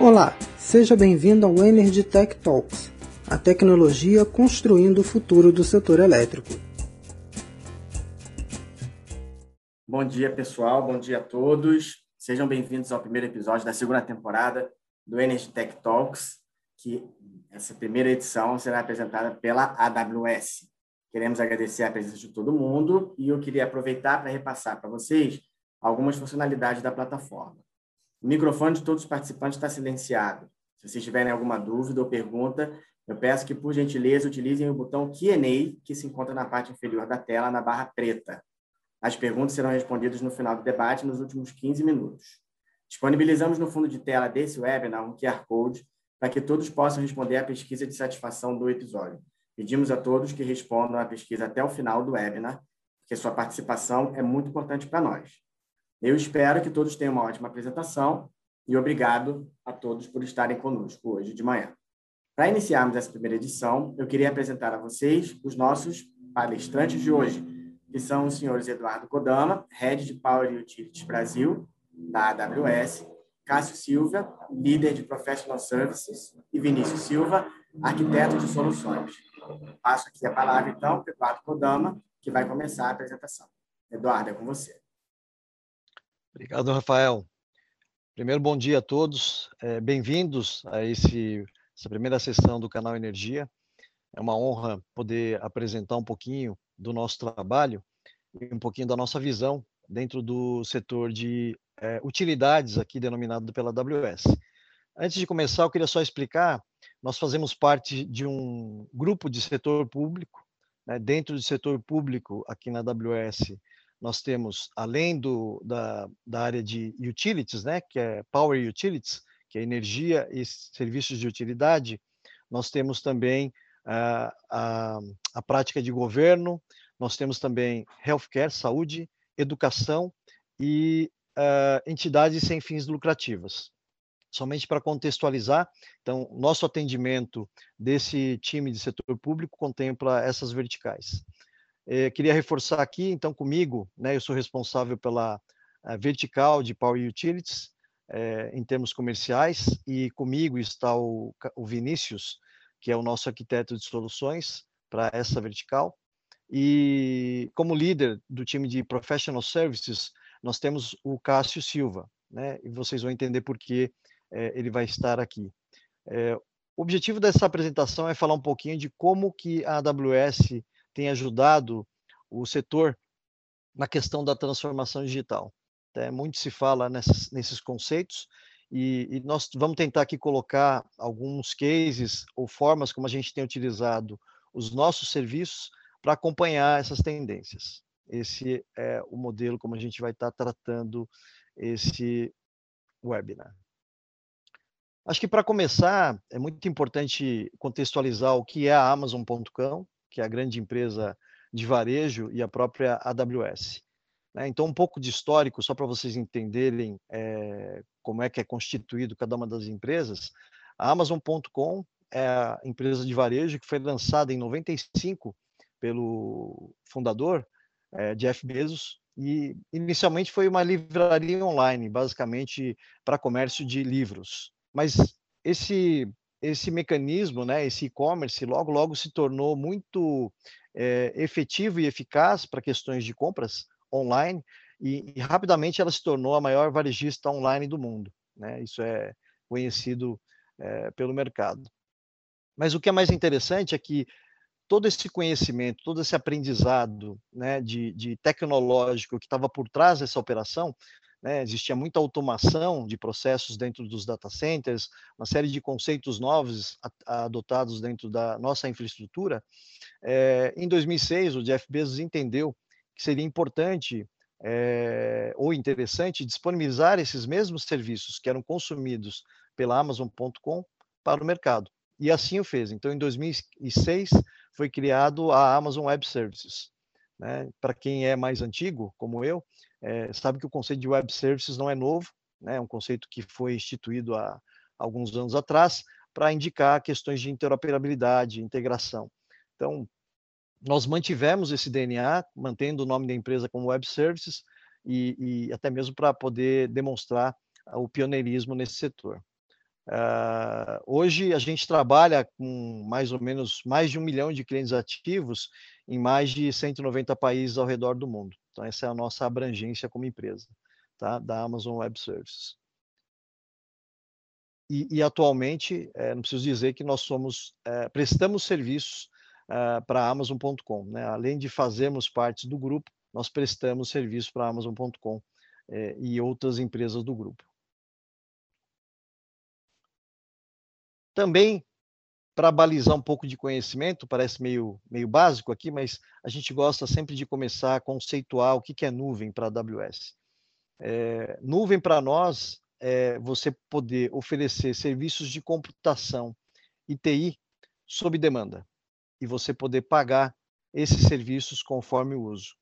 Olá, seja bem-vindo ao Energy Tech Talks, a tecnologia construindo o futuro do setor elétrico. Bom dia, pessoal, bom dia a todos. Sejam bem-vindos ao primeiro episódio da segunda temporada do Energy Tech Talks, que essa primeira edição será apresentada pela AWS. Queremos agradecer a presença de todo mundo e eu queria aproveitar para repassar para vocês algumas funcionalidades da plataforma. O microfone de todos os participantes está silenciado. Se vocês tiverem alguma dúvida ou pergunta, eu peço que, por gentileza, utilizem o botão Q&A, que se encontra na parte inferior da tela, na barra preta. As perguntas serão respondidas no final do debate, nos últimos 15 minutos. Disponibilizamos no fundo de tela desse webinar um QR Code para que todos possam responder à pesquisa de satisfação do episódio. Pedimos a todos que respondam à pesquisa até o final do webinar, porque sua participação é muito importante para nós. Eu espero que todos tenham uma ótima apresentação e obrigado a todos por estarem conosco hoje de manhã. Para iniciarmos essa primeira edição, eu queria apresentar a vocês os nossos palestrantes de hoje, que são os senhores Eduardo Kodama, Head de Power Utilities Brasil, da AWS, Cássio Silva, líder de Professional Services, e Vinícius Silva, arquiteto de soluções. Passo aqui a palavra, então, para Eduardo Kodama, que vai começar a apresentação. Eduardo, é com você. Obrigado, Rafael. Primeiro, bom dia a todos. É, Bem-vindos a esse, essa primeira sessão do canal Energia. É uma honra poder apresentar um pouquinho do nosso trabalho e um pouquinho da nossa visão dentro do setor de é, utilidades aqui denominado pela AWS. Antes de começar, eu queria só explicar, nós fazemos parte de um grupo de setor público, né, dentro do setor público aqui na AWS, nós temos, além do, da, da área de utilities, né, que é Power Utilities, que é energia e serviços de utilidade, nós temos também uh, a, a prática de governo, nós temos também healthcare, saúde, educação e uh, entidades sem fins lucrativas. Somente para contextualizar, então, nosso atendimento desse time de setor público contempla essas verticais. É, queria reforçar aqui, então, comigo, né, eu sou responsável pela eh, vertical de Power Utilities, é, em termos comerciais, e comigo está o, o Vinícius, que é o nosso arquiteto de soluções para essa vertical. E como líder do time de Professional Services, nós temos o Cássio Silva, né? E vocês vão entender por que ele vai estar aqui. O objetivo dessa apresentação é falar um pouquinho de como que a AWS tem ajudado o setor na questão da transformação digital. É, muito se fala nessas, nesses conceitos e, e, nós vamos tentar aqui colocar alguns cases ou formas como a gente tem utilizado os nossos serviços para acompanhar essas tendências. Esse é o modelo como a gente vai estar tratando esse webinar. Acho que para começar é muito importante contextualizar o que é a Amazon.com, que é a grande empresa de varejo, e a própria AWS. Né? Então, um pouco de histórico, só para vocês entenderem é, como é que é constituído cada uma das empresas. A Amazon.com é a empresa de varejo que foi lançada em 95 pelo fundador, é, Jeff Bezos, e inicialmente foi uma livraria online, basicamente para comércio de livros. Mas esse esse mecanismo, né, esse e-commerce, logo, logo se tornou muito é, efetivo e eficaz para questões de compras online e, e, rapidamente ela se tornou a maior varejista online do mundo. Né? Isso é conhecido é, pelo mercado. Mas o que é mais interessante é que todo esse conhecimento, todo esse aprendizado né, de, de tecnológico que estava por trás dessa operação né? Existia muita automação de processos dentro dos data centers, uma série de conceitos novos adotados dentro da nossa infraestrutura. É, em 2006, o Jeff Bezos entendeu que seria importante é, ou interessante disponibilizar esses mesmos serviços que eram consumidos pela Amazon.com para o mercado. E assim o fez. Então, em 2006, foi criado a Amazon Web Services. Né? Para quem é mais antigo, como eu, é, sabe que o conceito de web services não é novo, né? é um conceito que foi instituído há alguns anos atrás para indicar questões de interoperabilidade, integração. Então, nós mantivemos esse DNA, mantendo o nome da empresa como Web Services e, e até mesmo para poder demonstrar o pioneirismo nesse setor. Uh, hoje a gente trabalha com mais ou menos mais de um milhão de clientes ativos em mais de 190 países ao redor do mundo. Então essa é a nossa abrangência como empresa, tá? Da Amazon Web Services. E, e atualmente, é, não preciso dizer que nós somos é, prestamos serviços é, para Amazon.com, né? Além de fazermos parte do grupo, nós prestamos serviço para Amazon.com é, e outras empresas do grupo. Também, para balizar um pouco de conhecimento, parece meio, meio básico aqui, mas a gente gosta sempre de começar a conceituar o que, que é nuvem para a AWS. É, nuvem para nós é você poder oferecer serviços de computação e TI sob demanda e você poder pagar esses serviços conforme o uso.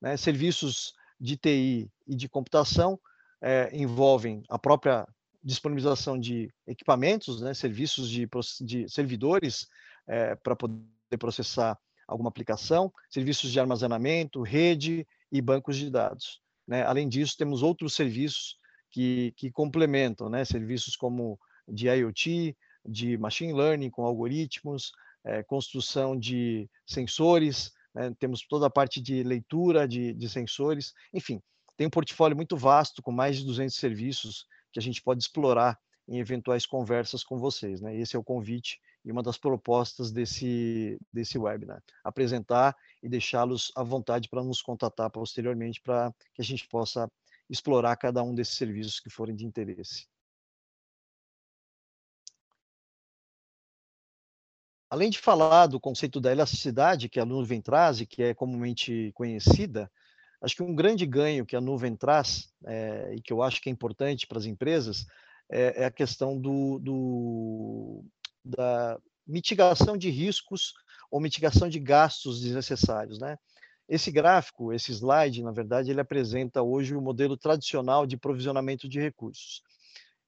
Né? Serviços de TI e de computação é, envolvem a própria disponibilização de equipamentos, né, serviços de, de servidores é, para poder processar alguma aplicação, serviços de armazenamento, rede e bancos de dados. Né? Além disso, temos outros serviços que, que complementam, né? serviços como de IoT, de machine learning com algoritmos, é, construção de sensores, né? temos toda a parte de leitura de, de sensores, enfim, tem um portfólio muito vasto com mais de 200 serviços que a gente pode explorar em eventuais conversas com vocês. Né? Esse é o convite e uma das propostas desse, desse webinar. Apresentar e deixá-los à vontade para nos contatar posteriormente para que a gente possa explorar cada um desses serviços que forem de interesse. Além de falar do conceito da elasticidade que a nuvem traz e que é comumente conhecida, Acho que um grande ganho que a nuvem traz, é, e que eu acho que é importante para as empresas, é, é a questão do, do, da mitigação de riscos ou mitigação de gastos desnecessários. Né? Esse gráfico, esse slide, na verdade, ele apresenta hoje o modelo tradicional de provisionamento de recursos.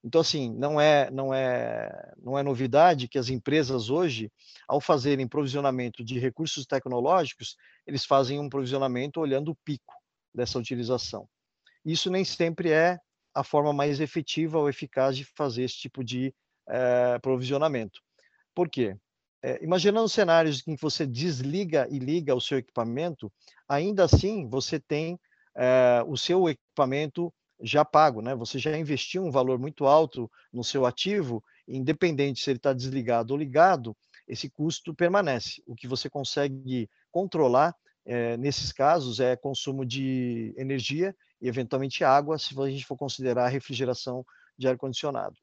Então, assim, não é, não é, não é novidade que as empresas hoje, ao fazerem provisionamento de recursos tecnológicos, eles fazem um provisionamento olhando o pico dessa utilização. Isso nem sempre é a forma mais efetiva ou eficaz de fazer esse tipo de é, provisionamento. Por quê? É, imaginando cenários em que você desliga e liga o seu equipamento, ainda assim você tem é, o seu equipamento já pago, né? Você já investiu um valor muito alto no seu ativo, independente se ele está desligado ou ligado, esse custo permanece. O que você consegue controlar é, nesses casos, é consumo de energia e, eventualmente, água, se a gente for considerar refrigeração de ar-condicionado.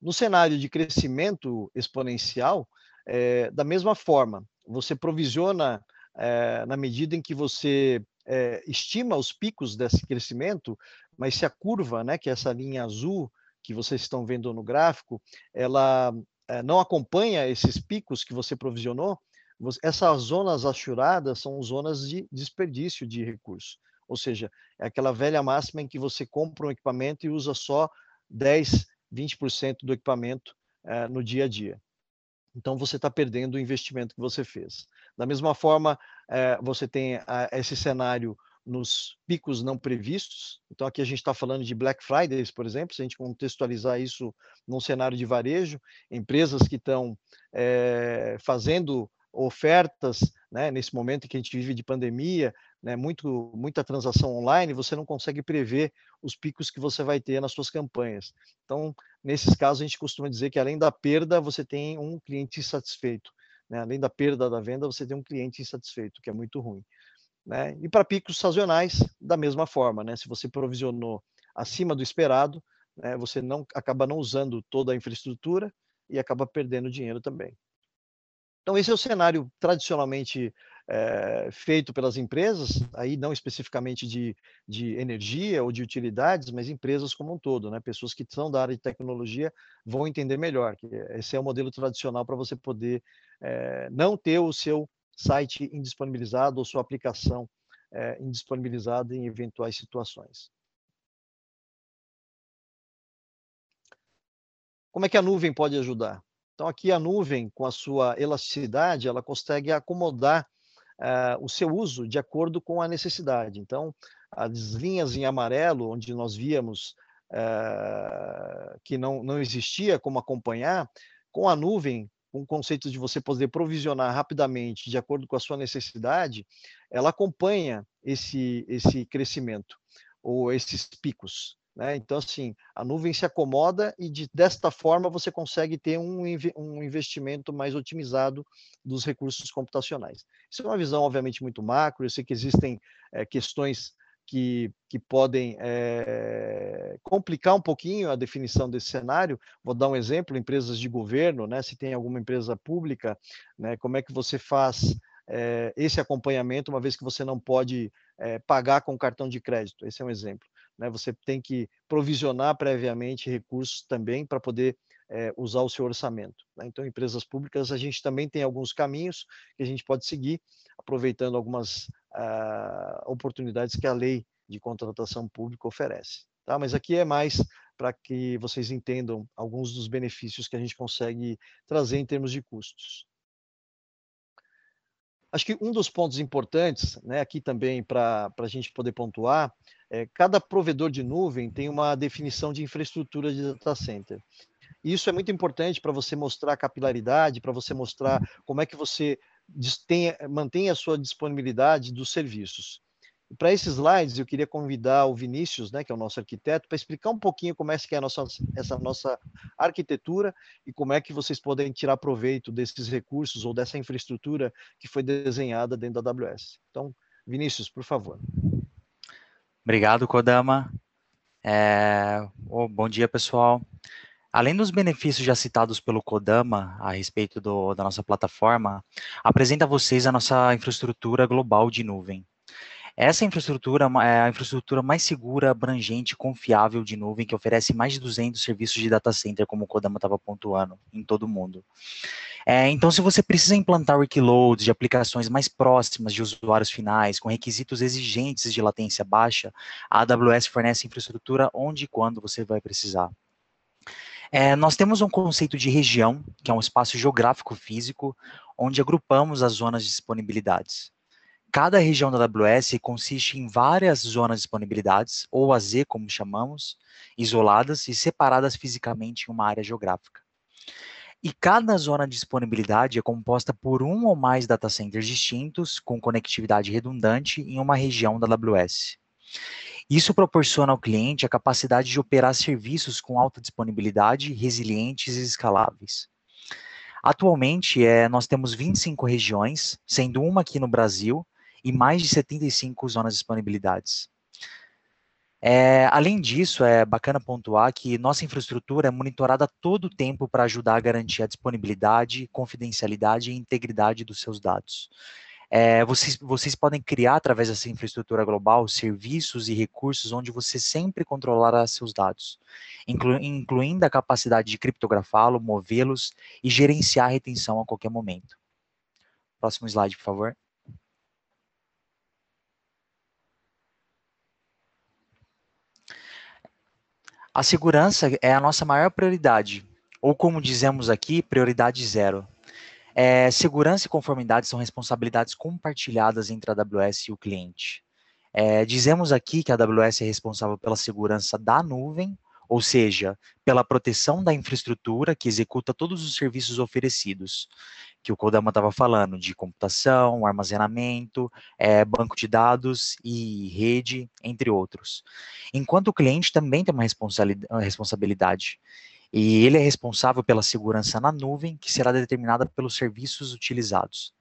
No cenário de crescimento exponencial, é, da mesma forma, você provisiona é, na medida em que você estima os picos desse crescimento, mas se a curva, né, que é essa linha azul que vocês estão vendo no gráfico, ela não acompanha esses picos que você provisionou, essas zonas achuradas são zonas de desperdício de recursos. Ou seja, é aquela velha máxima em que você compra um equipamento e usa só 10, 20% do equipamento é, no dia a dia. Então, você está perdendo o investimento que você fez. Da mesma forma, é, você tem esse cenário nos picos não previstos. Então, aqui a gente está falando de Black Fridays, por exemplo, se a gente contextualizar isso num cenário de varejo, empresas que estão é, fazendo ofertas, né, nesse momento que a gente vive de pandemia, né, muito, muita transação online, você não consegue prever os picos que você vai ter nas suas campanhas. Então, nesses casos, a gente costuma dizer que além da perda, você tem um cliente insatisfeito. Né? Além da perda da venda, você tem um cliente insatisfeito, que é muito ruim. Né? E para picos sazonais, da mesma forma, né? se você provisionou acima do esperado, né, você não acaba não usando toda a infraestrutura e acaba perdendo dinheiro também. Então, esse é o cenário tradicionalmente é, feito pelas empresas, aí não especificamente de, de energia ou de utilidades, mas empresas como um todo, né? Pessoas que são da área de tecnologia vão entender melhor que esse é o modelo tradicional para você poder é, não ter o seu site indisponibilizado ou sua aplicação é, indisponibilizada em eventuais situações. Como é que a nuvem pode ajudar? Então, aqui a nuvem, com a sua elasticidade, ela consegue acomodar uh, o seu uso de acordo com a necessidade. Então, as linhas em amarelo, onde nós víamos uh, que não, não existia como acompanhar, com a nuvem, com o conceito de você poder provisionar rapidamente, de acordo com a sua necessidade, ela acompanha esse, esse crescimento ou esses picos. Né? Então, assim, a nuvem se acomoda e de, desta forma você consegue ter um, um investimento mais otimizado dos recursos computacionais. Isso é uma visão, obviamente, muito macro. Eu sei que existem é, questões que, que podem é, complicar um pouquinho a definição desse cenário. Vou dar um exemplo: empresas de governo, né? Se tem alguma empresa pública, né? Como é que você faz é, esse acompanhamento, uma vez que você não pode é, pagar com cartão de crédito? Esse é um exemplo. Né? Você tem que provisionar previamente recursos também para poder é, usar o seu orçamento. Né? Então, empresas públicas, a gente também tem alguns caminhos que a gente pode seguir, aproveitando algumas uh, oportunidades que a lei de contratação pública oferece. Tá? Mas aqui é mais para que vocês entendam alguns dos benefícios que a gente consegue trazer em termos de custos. Acho que um dos pontos importantes, né, aqui também para a gente poder pontuar, é cada provedor de nuvem tem uma definição de infraestrutura de data center. E isso é muito importante para você mostrar a capilaridade, para você mostrar como é que você tem, mantém a sua disponibilidade dos serviços. Para esses slides, eu queria convidar o Vinícius, né, que é o nosso arquiteto, para explicar um pouquinho como é que é a nossa, essa nossa arquitetura e como é que vocês podem tirar proveito desses recursos ou dessa infraestrutura que foi desenhada dentro da AWS. Então, Vinícius, por favor. Obrigado, Kodama. É... Oh, bom dia, pessoal. Além dos benefícios já citados pelo Kodama a respeito do, da nossa plataforma, apresenta a vocês a nossa infraestrutura global de nuvem. Essa infraestrutura é a infraestrutura mais segura, abrangente confiável de nuvem que oferece mais de 200 serviços de data center, como o Kodama estava pontuando, em todo o mundo. É, então, se você precisa implantar workloads de aplicações mais próximas de usuários finais, com requisitos exigentes de latência baixa, a AWS fornece infraestrutura onde e quando você vai precisar. É, nós temos um conceito de região, que é um espaço geográfico físico, onde agrupamos as zonas de disponibilidades. Cada região da AWS consiste em várias zonas de disponibilidades, ou AZ, como chamamos, isoladas e separadas fisicamente em uma área geográfica. E cada zona de disponibilidade é composta por um ou mais data centers distintos, com conectividade redundante em uma região da AWS. Isso proporciona ao cliente a capacidade de operar serviços com alta disponibilidade, resilientes e escaláveis. Atualmente, é, nós temos 25 regiões, sendo uma aqui no Brasil, e mais de 75 zonas de disponibilidades. É, além disso, é bacana pontuar que nossa infraestrutura é monitorada todo o tempo para ajudar a garantir a disponibilidade, confidencialidade e integridade dos seus dados. É, vocês, vocês podem criar, através dessa infraestrutura global, serviços e recursos onde você sempre controlará seus dados, inclu, incluindo a capacidade de criptografá-lo, movê-los e gerenciar a retenção a qualquer momento. Próximo slide, por favor. A segurança é a nossa maior prioridade, ou como dizemos aqui, prioridade zero. É, segurança e conformidade são responsabilidades compartilhadas entre a AWS e o cliente. É, dizemos aqui que a AWS é responsável pela segurança da nuvem, ou seja, pela proteção da infraestrutura que executa todos os serviços oferecidos, que o Kodama estava falando, de computação, armazenamento, é, banco de dados e rede, entre outros. Enquanto o cliente também tem uma responsabilidade e ele é responsável pela segurança na nuvem, que será determinada pelos serviços utilizados.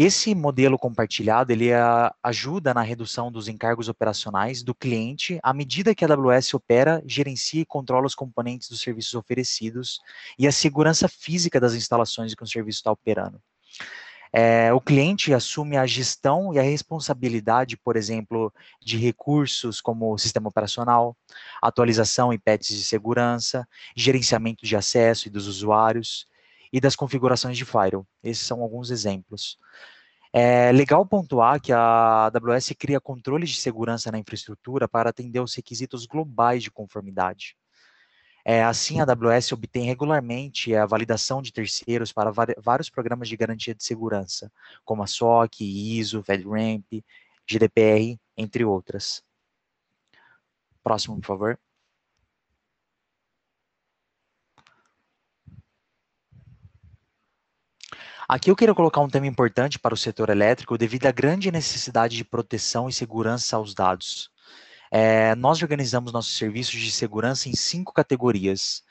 Esse modelo compartilhado, ele a, ajuda na redução dos encargos operacionais do cliente à medida que a AWS opera, gerencia e controla os componentes dos serviços oferecidos e a segurança física das instalações que o serviço está operando. É, o cliente assume a gestão e a responsabilidade, por exemplo, de recursos como o sistema operacional, atualização e patches de segurança, gerenciamento de acesso e dos usuários e das configurações de firewall. Esses são alguns exemplos. É legal pontuar que a AWS cria controles de segurança na infraestrutura para atender aos requisitos globais de conformidade. É, assim, a AWS obtém regularmente a validação de terceiros para vários programas de garantia de segurança, como a SOC, ISO, FedRAMP, GDPR, entre outras. Próximo, por favor. Aqui eu quero colocar um tema importante para o setor elétrico devido à grande necessidade de proteção e segurança aos dados. É, nós organizamos nossos serviços de segurança em cinco categorias,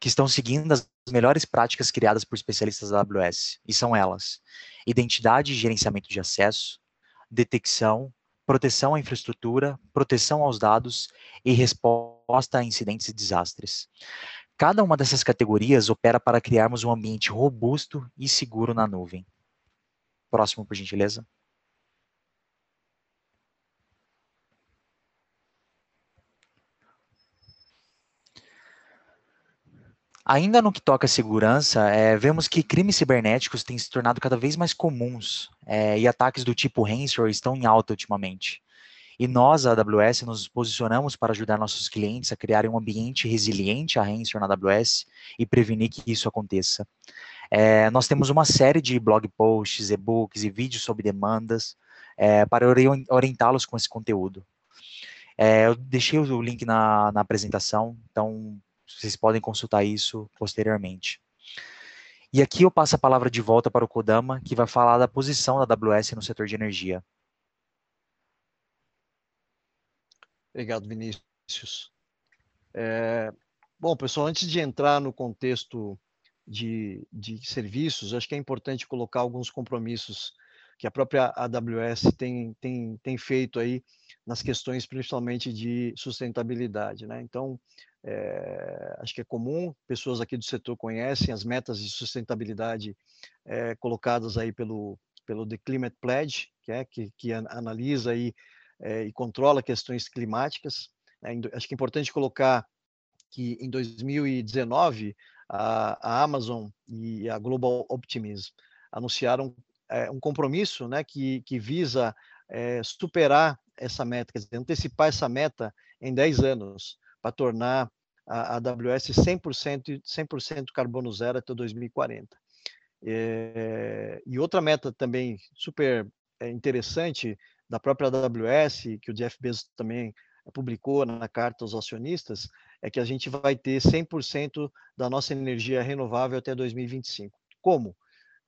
que estão seguindo as melhores práticas criadas por especialistas da AWS, e são elas: identidade e gerenciamento de acesso, detecção, proteção à infraestrutura, proteção aos dados e resposta a incidentes e desastres. Cada uma dessas categorias opera para criarmos um ambiente robusto e seguro na nuvem. Próximo, por gentileza. Ainda no que toca à segurança, é, vemos que crimes cibernéticos têm se tornado cada vez mais comuns é, e ataques do tipo ransomware estão em alta ultimamente. E nós, a AWS, nos posicionamos para ajudar nossos clientes a criarem um ambiente resiliente a ransomware na AWS e prevenir que isso aconteça. É, nós temos uma série de blog posts, e-books e vídeos sobre demandas para orientá-los com esse conteúdo. eu deixei o link na, na apresentação, então vocês podem consultar isso posteriormente. E aqui eu passo a palavra de volta para o Kodama, que vai falar da posição da AWS no setor de energia. Obrigado, Vinícius. É, bom, pessoal, antes de entrar no contexto de, de serviços, acho que é importante colocar alguns compromissos que a própria AWS tem, tem, tem feito aí nas questões principalmente de sustentabilidade. Né? Então, é, acho que é comum, pessoas aqui do setor conhecem as metas de sustentabilidade é, colocadas aí pelo, pelo The Climate Pledge, que, é, que, que analisa aí, é, e controla questões climáticas. Né? acho que é importante colocar que em 2019 a, a Amazon e a Global Optimism anunciaram é, um compromisso né, que, que visa é, superar essa meta, quer dizer, antecipar essa meta em 10 anos, para tornar a AWS 100%, 100 carbono zero até 2040. É, e outra meta também super interessante da própria AWS, que o Jeff Bezos também publicou na carta aos acionistas, é que a gente vai ter 100% da nossa energia renovável até 2025. Como?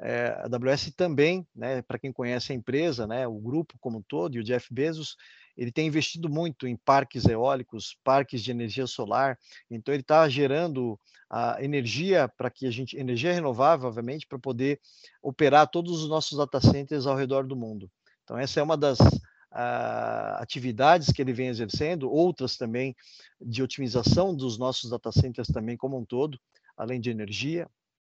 É, a AWS também, né, para quem conhece a empresa, né, o grupo como um todo, e o Jeff Bezos, ele tem investido muito em parques eólicos, parques de energia solar, então ele está gerando a energia para que a gente, energia renovável, obviamente, para poder operar todos os nossos data centers ao redor do mundo. Então essa é uma das uh, atividades que ele vem exercendo, outras também de otimização dos nossos data centers também como um todo, além de energia,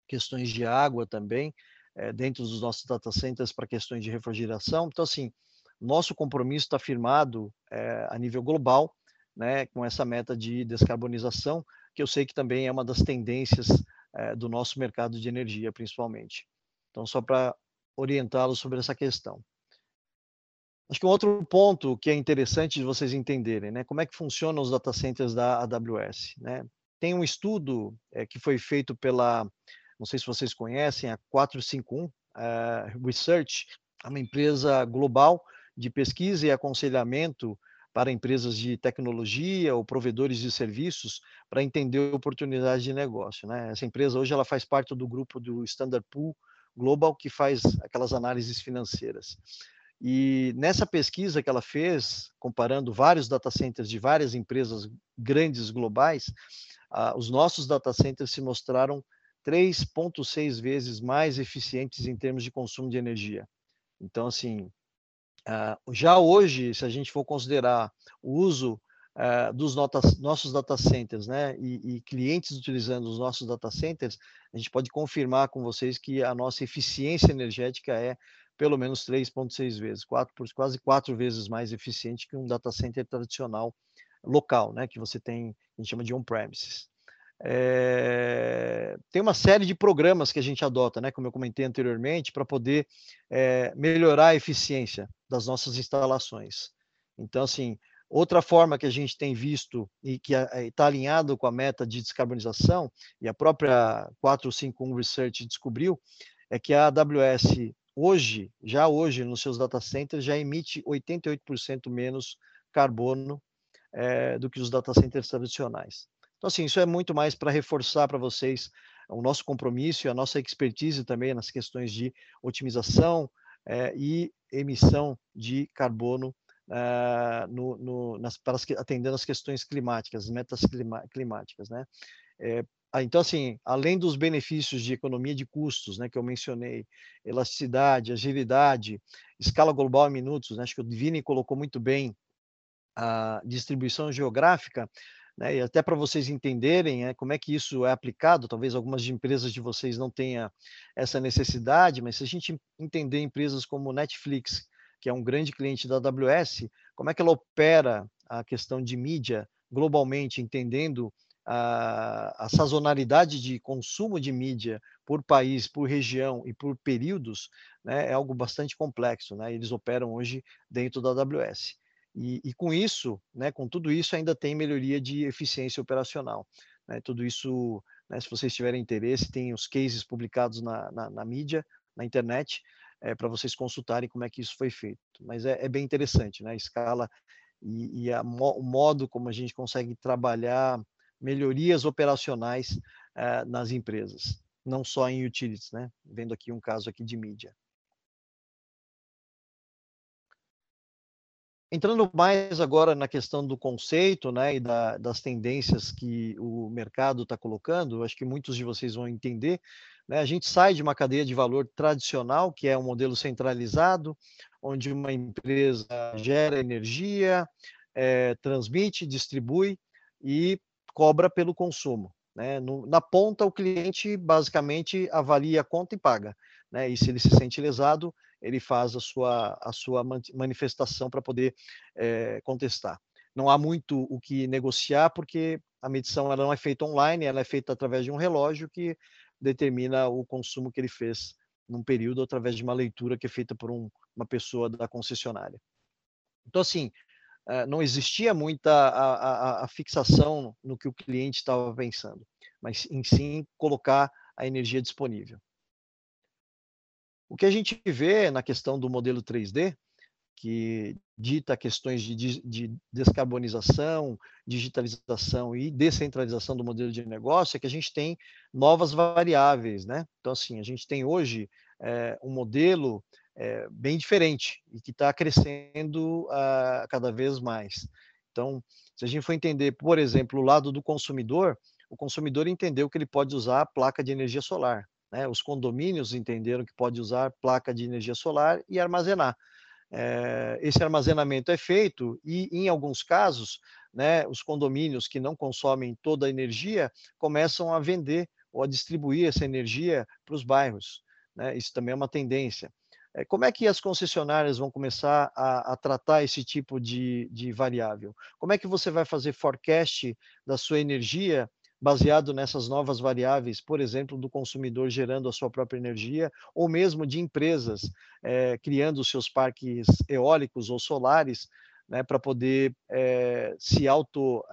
questões de água também, é, dentro dos nossos data centers para questões de refrigeração. Então, assim, nosso compromisso está firmado é, a nível global, né, com essa meta de descarbonização, que eu sei que também é uma das tendências é, do nosso mercado de energia, principalmente. Então, só para orientá-los sobre essa questão. Acho que um outro ponto que é interessante de vocês entenderem, né, como é que funcionam os data centers da AWS, né? Tem um estudo é, que foi feito pela não sei se vocês conhecem, a 451 uh, eh, Research, é uma empresa global de pesquisa e aconselhamento para empresas de tecnologia ou provedores de serviços para entender oportunidades de negócio. Né? Essa empresa hoje ela faz parte do grupo do Standard Pool Global, que faz aquelas análises financeiras. E nessa pesquisa que ela fez, comparando vários data centers de várias empresas grandes globais, uh, os nossos data centers se mostraram 3,6 vezes mais eficientes em termos de consumo de energia. Então, assim, uh, já hoje, se a gente for considerar o uso uh, dos notas, nossos data centers, né, e, e, clientes utilizando os nossos data centers, a gente pode confirmar com vocês que a nossa eficiência energética é pelo menos 3,6 vezes, quatro, quase quatro vezes mais eficiente que um data center tradicional local, né, que você tem, a gente chama de on-premises. É, tem uma série de programas que a gente adota, né, como eu comentei anteriormente, para poder é, melhorar a eficiência das nossas instalações. Então, assim, outra forma que a gente tem visto e que está alinhado com a meta de descarbonização, e a própria 451 Research descobriu, é que a AWS hoje, já hoje, nos seus data centers, já emite 88% menos carbono é, do que os data centers tradicionais. Então, assim, isso é muito mais para reforçar para vocês o nosso compromisso e a nossa expertise também nas questões de otimização é, e emissão de carbono uh, no, no, nas, para as, atendendo as questões climáticas, as metas clima, climáticas, né? É, então, assim, além dos benefícios de economia de custos, né, que eu mencionei, elasticidade, agilidade, escala global em minutos, né, acho que o Vini colocou muito bem a distribuição geográfica, né, e até para vocês entenderem né, como é que isso é aplicado, talvez algumas empresas de vocês não tenham essa necessidade, mas se a gente entender empresas como Netflix, que é um grande cliente da AWS, como é que ela opera a questão de mídia globalmente, entendendo a, a, sazonalidade de consumo de mídia por país, por região e por períodos, né, é algo bastante complexo. Né? Eles operam hoje dentro da AWS. E, e com isso, né, com tudo isso, ainda tem melhoria de eficiência operacional. Né? Tudo isso, né, se vocês tiverem interesse, tem os cases publicados na, na, na mídia, na internet, é, para vocês consultarem como é que isso foi feito. Mas é, é bem interessante, né? A escala e, e a, o modo como a gente consegue trabalhar melhorias operacionais uh, nas empresas, não só em utilities, né? Vendo aqui um caso aqui de mídia. Entrando mais agora na questão do conceito, né, e da, das tendências que o mercado está colocando, acho que muitos de vocês vão entender. Né, a gente sai de uma cadeia de valor tradicional, que é um modelo centralizado, onde uma empresa gera energia, é, transmite, distribui e cobra pelo consumo. Né? No, na ponta, o cliente basicamente avalia a conta e paga. Né? E se ele se sente lesado, ele faz a sua, a sua manifestação para poder é, contestar. Não há muito o que negociar, porque a medição ela não é feita online, ela é feita através de um relógio que determina o consumo que ele fez num período através de uma leitura que é feita por um, uma pessoa da concessionária. Então, assim, não existia muita a, a, a fixação no que o cliente estava pensando, mas em sim colocar a energia disponível. O que a gente vê na questão do modelo 3D, que dita questões de, de, descarbonização, digitalização e descentralização do modelo de negócio, é que a gente tem novas variáveis, né? Então, assim, a gente tem hoje é, um modelo é, bem diferente e que está crescendo uh, cada vez mais. Então, se a gente for entender, por exemplo, o lado do consumidor, o consumidor entendeu que ele pode usar a placa de energia solar. Né? Os condomínios entenderam que pode usar placa de energia solar e armazenar. É, esse armazenamento é feito e, em alguns casos, né, os condomínios que não consomem toda a energia começam a vender ou a distribuir essa energia para os bairros. Né? Isso também é uma tendência. É, como é que as concessionárias vão começar a, a tratar esse tipo de, de, variável? Como é que você vai fazer forecast da sua energia baseado nessas novas variáveis, por exemplo, do consumidor gerando a sua própria energia, ou mesmo de empresas é, criando seus parques eólicos ou solares né, para poder é, se auto-munir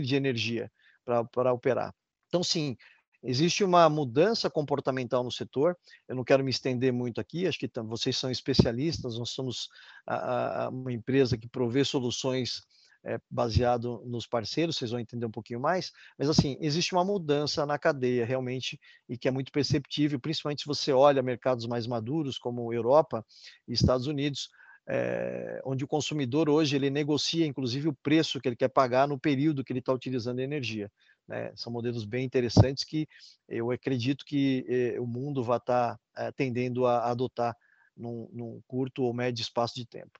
de energia para operar? Então, sim, Existe uma mudança comportamental no setor. Eu não quero me estender muito aqui, acho que vocês são especialistas, nós somos a, a, uma empresa que provê soluções é, baseado nos parceiros, vocês vão entender um pouquinho mais, mas assim, existe uma mudança na cadeia realmente e que é muito perceptível, principalmente se você olha mercados mais maduros como Europa e Estados Unidos, é, onde o consumidor hoje ele negocia inclusive o preço que ele quer pagar no período que ele está utilizando a energia. Né? São modelos bem interessantes que eu acredito que eh, o mundo vai estar tá, eh, tendendo a, adotar num, num, curto ou médio espaço de tempo.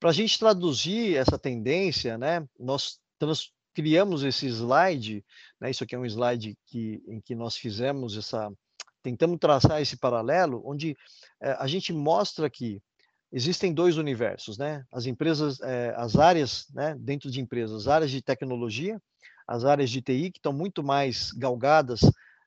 Para a gente traduzir essa tendência, né, nós trans, criamos esse slide, né, isso aqui é um slide que, em que nós fizemos essa, tentamos traçar esse paralelo, onde eh, a gente mostra que existem dois universos, né? As empresas, é, as áreas, né, dentro de empresas, as áreas de tecnologia, as áreas de TI que estão muito mais galgadas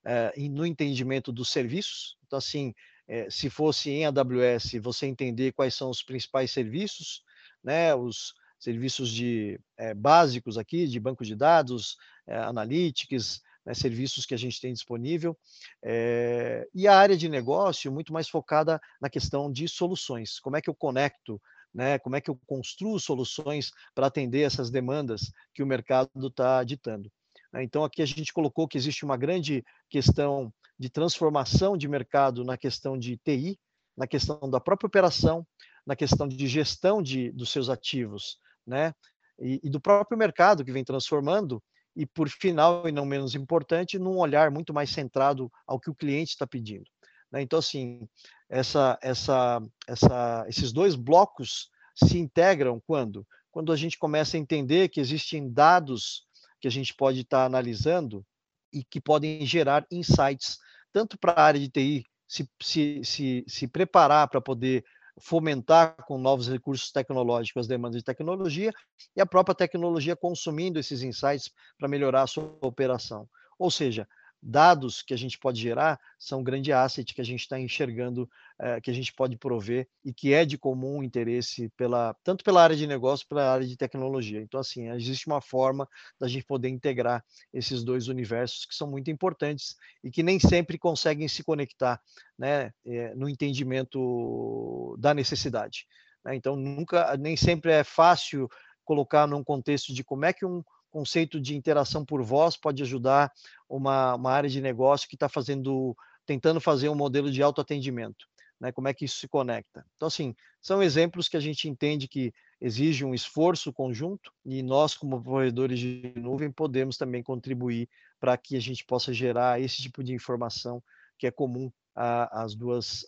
é, no entendimento dos serviços. Então, assim, é, se fosse em AWS, você entender quais são os principais serviços, né? Os serviços de básicos aqui, de banco de dados, analytics, né, serviços que a gente tem disponível, é, e a área de negócio muito mais focada na questão de soluções. Como é que eu conecto, né, como é que eu construo soluções para atender essas demandas que o mercado está ditando. Né? Então, aqui a gente colocou que existe uma grande questão de transformação de mercado na questão de TI, na questão da própria operação, na questão de gestão de, dos seus ativos, né? E, e, do próprio mercado que vem transformando, e por final, e não menos importante, num olhar muito mais centrado ao que o cliente está pedindo. Né? Então, assim, essa, essa, essa, esses dois blocos se integram quando? Quando a gente começa a entender que existem dados que a gente pode estar tá analisando e que podem gerar insights, tanto para a área de TI se, se, se, se preparar para poder fomentar com novos recursos tecnológicos as demandas de tecnologia e a própria tecnologia consumindo esses insights para melhorar a sua operação. Ou seja, dados que a gente pode gerar são um grande asset que a gente está enxergando, é, que a gente pode prover e que é de comum interesse pela, tanto pela área de negócio, pela área de tecnologia. Então, assim, existe uma forma da gente poder integrar esses dois universos que são muito importantes e que nem sempre conseguem se conectar né, é, no entendimento da necessidade. Né? Então, nunca, nem sempre é fácil colocar num contexto de como é que um conceito de interação por voz pode ajudar uma, uma área de negócio que está fazendo, tentando fazer um modelo de autoatendimento. Né, como é que isso se conecta. Então, assim, são exemplos que a gente entende que exige um esforço conjunto e nós, como provedores de nuvem, podemos também contribuir para que a gente possa gerar esse tipo de informação que é comum às duas,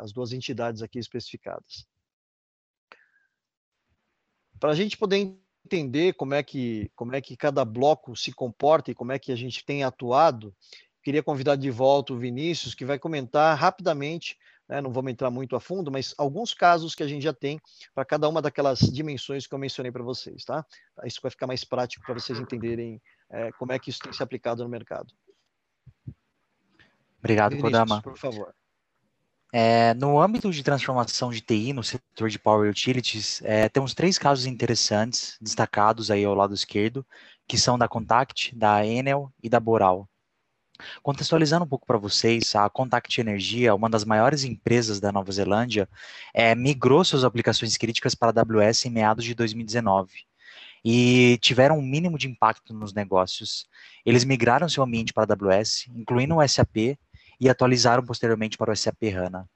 às duas entidades aqui especificadas. Para a gente poder entender como é que como é que cada bloco se comporta e como é que a gente tem atuado, queria convidar de volta o Vinícius, que vai comentar rapidamente, né, não vamos entrar muito a fundo, mas alguns casos que a gente já tem para cada uma daquelas dimensões que eu mencionei para vocês, tá? Isso vai ficar mais prático para vocês entenderem é, como é que isso tem se aplicado no mercado. Obrigado, Vinícius, Kodama. Por favor. É, no âmbito de transformação de TI no setor de Power Utilities, é, temos três casos interessantes destacados aí ao lado esquerdo, que são da Contact, da Enel e da Boral. Contextualizando um pouco para vocês, a Contact Energia, uma das maiores empresas da Nova Zelândia, é, migrou suas aplicações críticas para a AWS em meados de 2019 e tiveram um mínimo de impacto nos negócios. Eles migraram seu ambiente para a AWS, incluindo o SAP, e atualizaram posteriormente para o SAP HANA.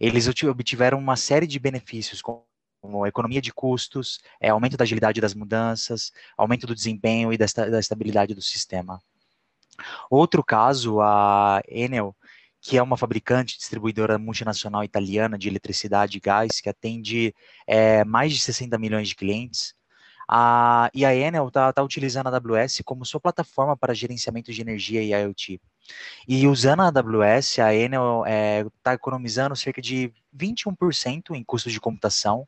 Eles obtiveram uma série de benefícios, como economia de custos, é, aumento da agilidade das mudanças, aumento do desempenho e da, da estabilidade do sistema. Outro caso, a Enel, que é uma fabricante distribuidora multinacional italiana de eletricidade e gás, que atende é, mais de 60 milhões de clientes. A, e a Enel está tá utilizando a AWS como sua plataforma para gerenciamento de energia e IoT. E usando a AWS, a Enel está é, tá economizando cerca de 21% em custos de computação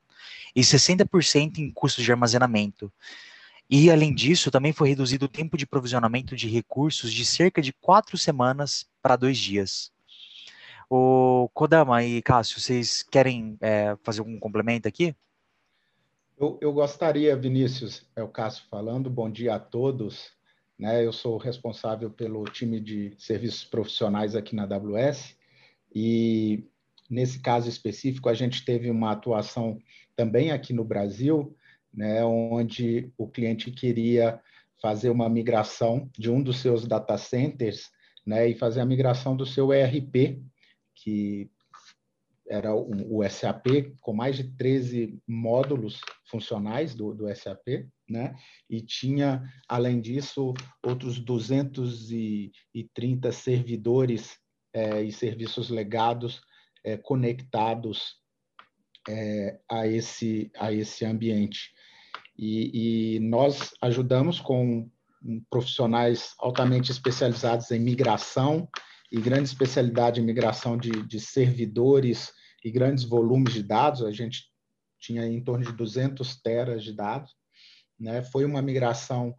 e 60% em custos de armazenamento. E, além disso, também foi reduzido o tempo de provisionamento de recursos de cerca de quatro semanas para dois dias. O Kodama e Cássio, vocês querem é, fazer algum complemento aqui? Eu, eu, gostaria, Vinícius, é o Cássio falando, bom dia a todos. Né? Eu sou responsável pelo time de serviços profissionais aqui na AWS e nesse caso específico a gente teve uma atuação também aqui no Brasil, né, onde o cliente queria fazer uma migração de um dos seus data centers né, e fazer a migração do seu ERP, que era o SAP, com mais de 13 módulos funcionais do, do SAP, né? E tinha, além disso, outros 230 servidores é, e serviços legados é, conectados é, a, esse, a esse ambiente. E, e nós ajudamos com profissionais altamente especializados em migração e grande especialidade em migração de, de servidores e grandes volumes de dados. A gente tinha em torno de 200 teras de dados. Né? Foi uma migração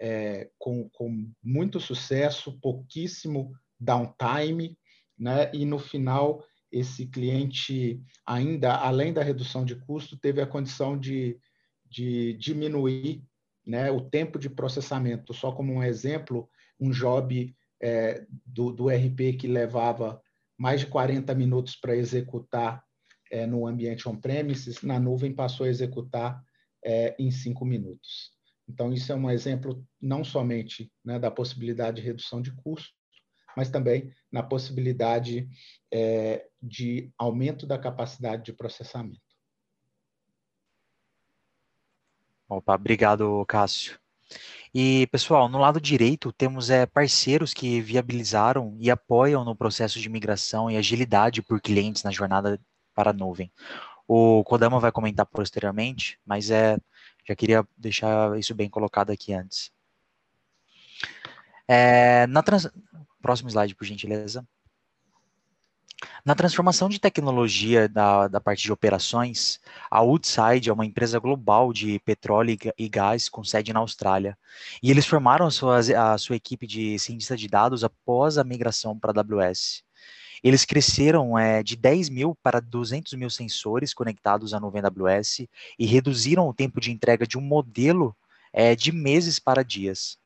é, com, com muito sucesso, pouquíssimo downtime, né? e no final esse cliente ainda, além da redução de custo, teve a condição de, de diminuir né, o tempo de processamento. Só como um exemplo, um job é, do, do RP que levava mais de 40 minutos para executar é, no ambiente on-premises, na nuvem passou a executar é, em cinco minutos. Então, isso é um exemplo não somente né, da possibilidade de redução de custo, mas também na possibilidade é, de aumento da capacidade de processamento. Opa, obrigado, Cássio. E, pessoal, no lado direito, temos é, parceiros que viabilizaram e apoiam no processo de migração e agilidade por clientes na jornada para a nuvem. O Kodama vai comentar posteriormente, mas é, já queria deixar isso bem colocado aqui antes. É, na trans... Próximo slide, por gentileza. Na transformação de tecnologia da, da parte de operações, a Woodside é uma empresa global de petróleo e gás com sede na Austrália. E eles formaram a sua, a sua equipe de cientistas de dados após a migração para a AWS. Eles cresceram é, de 10 mil para 200 mil sensores conectados à nuvem AWS e reduziram o tempo de entrega de um modelo é, de meses para dias.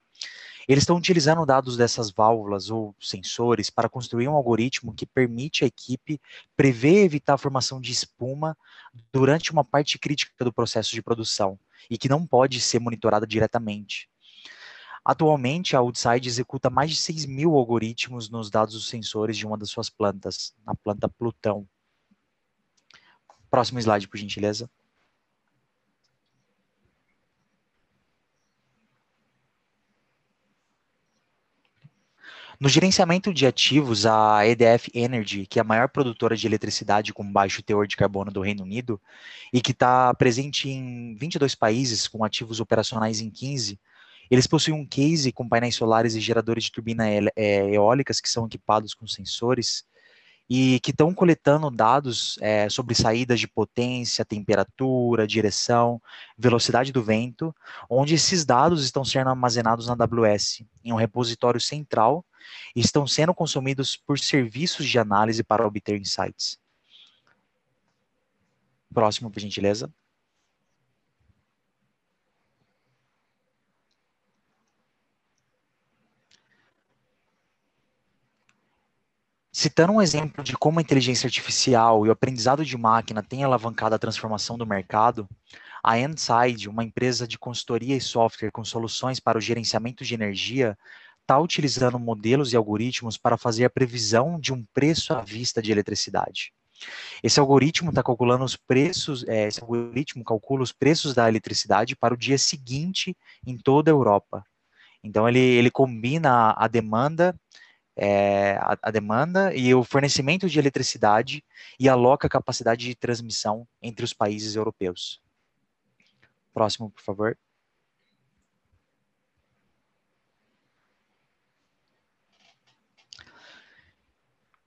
Eles estão utilizando dados dessas válvulas ou sensores para construir um algoritmo que permite à equipe prever e evitar a formação de espuma durante uma parte crítica do processo de produção e que não pode ser monitorada diretamente. Atualmente, a Outside executa mais de 6 mil algoritmos nos dados dos sensores de uma das suas plantas, na planta Plutão. Próximo slide, por gentileza. No gerenciamento de ativos, a EDF Energy, que é a maior produtora de eletricidade com baixo teor de carbono do Reino Unido e que está presente em 22 países com ativos operacionais em 15, eles possuem um case com painéis solares e geradores de turbina é, eólicas que são equipados com sensores e que estão coletando dados é, sobre saídas de potência, temperatura, direção, velocidade do vento, onde esses dados estão sendo armazenados na AWS, em um repositório central, e estão sendo consumidos por serviços de análise para obter insights. Próximo, por gentileza. Citando um exemplo de como a inteligência artificial e o aprendizado de máquina têm alavancado a transformação do mercado, a Endside, uma empresa de consultoria e software com soluções para o gerenciamento de energia, está utilizando modelos e algoritmos para fazer a previsão de um preço à vista de eletricidade. Esse algoritmo está calculando os preços, é, esse algoritmo calcula os preços da eletricidade para o dia seguinte em toda a Europa. Então ele, ele combina a demanda é, a, a, demanda e o fornecimento de eletricidade e aloca a capacidade de transmissão entre os países europeus. Próximo, por favor.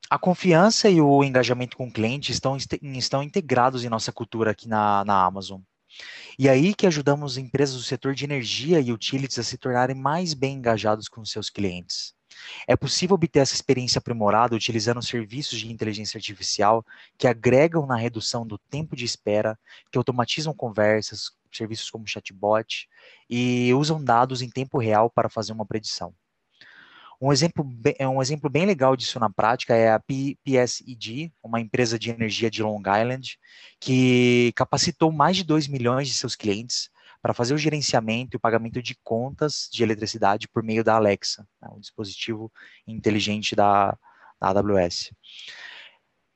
A confiança e o engajamento com o cliente estão, estão integrados em nossa cultura aqui na, na Amazon. E aí que ajudamos empresas do setor de energia e utilities a se tornarem mais bem engajados com seus clientes. É possível obter essa experiência aprimorada utilizando serviços de inteligência artificial que agregam na redução do tempo de espera, que automatizam conversas, serviços como chatbot e usam dados em tempo real para fazer uma predição. Um exemplo, bem, um exemplo bem legal disso na prática é a PSEG, uma empresa de energia de Long Island, que capacitou mais de 2 milhões de seus clientes para fazer o gerenciamento e o pagamento de contas de eletricidade por meio da Alexa, né, um dispositivo inteligente da, da AWS.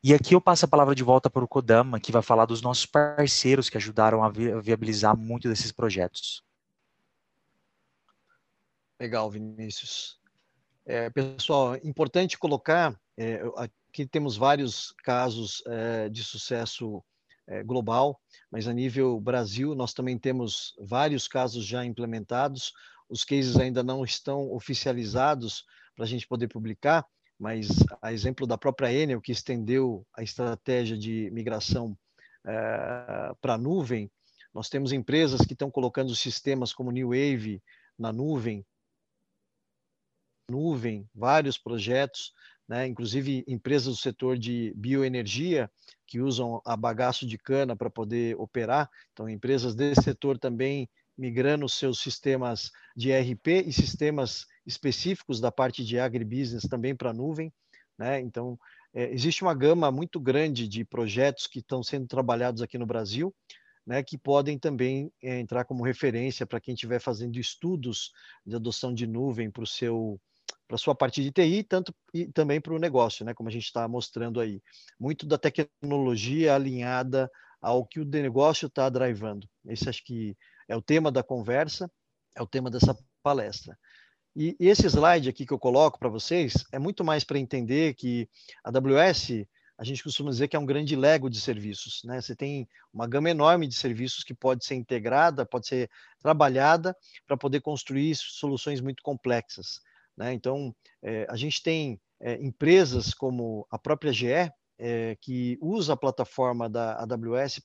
E aqui eu passo a palavra de volta para o Kodama, que vai falar dos nossos parceiros que ajudaram a viabilizar muito desses projetos. Legal, Vinícius. É, pessoal, importante colocar, é, aqui temos vários casos é, de sucesso global, mas a nível Brasil nós também temos vários casos já implementados. Os cases ainda não estão oficializados para a gente poder publicar, mas a exemplo da própria Enel, que estendeu a estratégia de migração é, para a nuvem, nós temos empresas que estão colocando sistemas como New Wave na nuvem, nuvem, vários projetos, né? inclusive empresas do setor de bioenergia que usam a bagaço de cana para poder operar. Então, empresas desse setor também migrando seus sistemas de ERP e sistemas específicos da parte de agribusiness também para a nuvem. Né? Então, é, existe uma gama muito grande de projetos que estão sendo trabalhados aqui no Brasil. né, que podem também é, entrar como referência para quem estiver fazendo estudos de adoção de nuvem para o seu para sua parte de TI, tanto e também para o negócio, né, como a gente está mostrando aí. Muito da tecnologia alinhada ao que o negócio está drivando. Esse acho que é o tema da conversa, é o tema dessa palestra. E, e esse slide aqui que eu coloco para vocês é muito mais para entender que a AWS, a gente costuma dizer que é um grande lego de serviços. Né? Você tem uma gama enorme de serviços que pode ser integrada, pode ser trabalhada para poder construir soluções muito complexas. Né? Então, é, a gente tem é, empresas como a própria GE, é, que usa a plataforma da AWS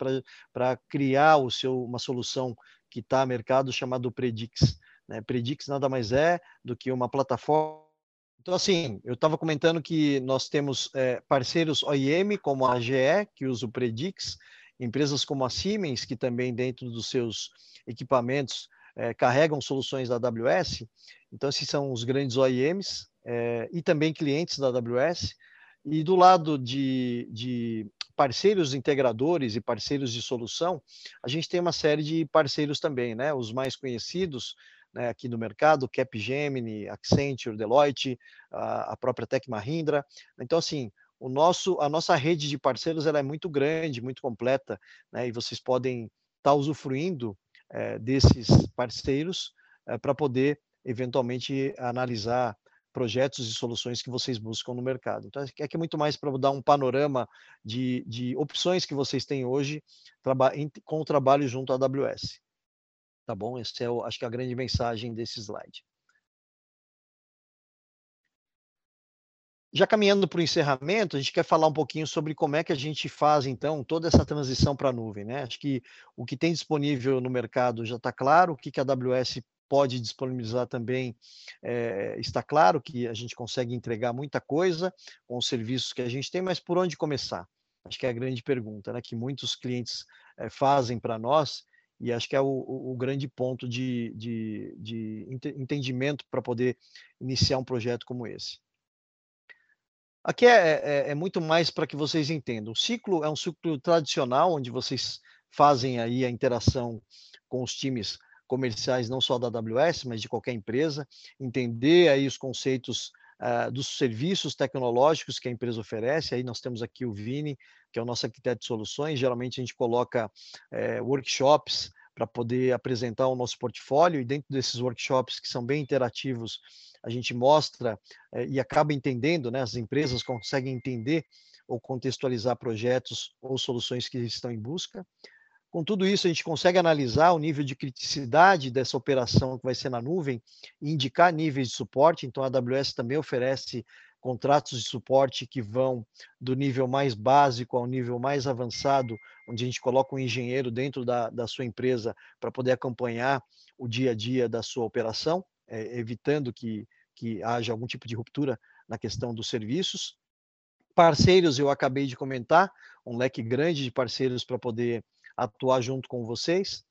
para criar o seu, uma solução que está no mercado chamado Predix. Né? Predix nada mais é do que uma plataforma. Então, assim, eu estava comentando que nós temos é, parceiros OIM, como a GE, que usa o Predix, empresas como a Siemens, que também dentro dos seus equipamentos é, carregam soluções da AWS. Então, esses são os grandes OIMs é, e também clientes da AWS. E do lado de, de parceiros integradores e parceiros de solução, a gente tem uma série de parceiros também, né? Os mais conhecidos né, aqui no mercado, Capgemini, Accenture, Deloitte, a, a própria Tech Mahindra. Então, assim, o nosso, a nossa rede de parceiros ela é muito grande, muito completa, né? E vocês podem estar tá usufruindo é, desses parceiros é, para poder eventualmente analisar projetos e soluções que vocês buscam no mercado. Então, é que é muito mais para dar um panorama de, de opções que vocês têm hoje com o trabalho junto à AWS. Tá bom? Essa é, o, acho que é a grande mensagem desse slide. Já caminhando para o encerramento, a gente quer falar um pouquinho sobre como é que a gente faz, então, toda essa transição para a nuvem. Né? Acho que o que tem disponível no mercado já está claro, o que, que a AWS pode disponibilizar também, é, está claro que a gente consegue entregar muita coisa com os serviços que a gente tem, mas por onde começar? Acho que é a grande pergunta, né, que muitos clientes é, fazem para nós, e acho que é o, o, grande ponto de, de, de entendimento para poder iniciar um projeto como esse. Aqui é, é, é muito mais para que vocês entendam. O ciclo é um ciclo tradicional, onde vocês fazem aí a interação com os times comerciais não só da AWS, mas de qualquer empresa, entender aí os conceitos uh, dos serviços tecnológicos que a empresa oferece. Aí nós temos aqui o Vini, que é o nosso arquiteto de soluções. Geralmente a gente coloca uh, workshops para poder apresentar o nosso portfólio e dentro desses workshops que são bem interativos, a gente mostra uh, e acaba entendendo, né? As empresas conseguem entender ou contextualizar projetos ou soluções que estão em busca. Com tudo isso, a gente consegue analisar o nível de criticidade dessa operação que vai ser na nuvem e indicar níveis de suporte. Então, a AWS também oferece contratos de suporte que vão do nível mais básico ao nível mais avançado, onde a gente coloca um engenheiro dentro da, da sua empresa para poder acompanhar o dia a dia da sua operação, é, evitando que, que haja algum tipo de ruptura na questão dos serviços. Parceiros, eu acabei de comentar, um leque grande de parceiros para poder atuar junto com vocês.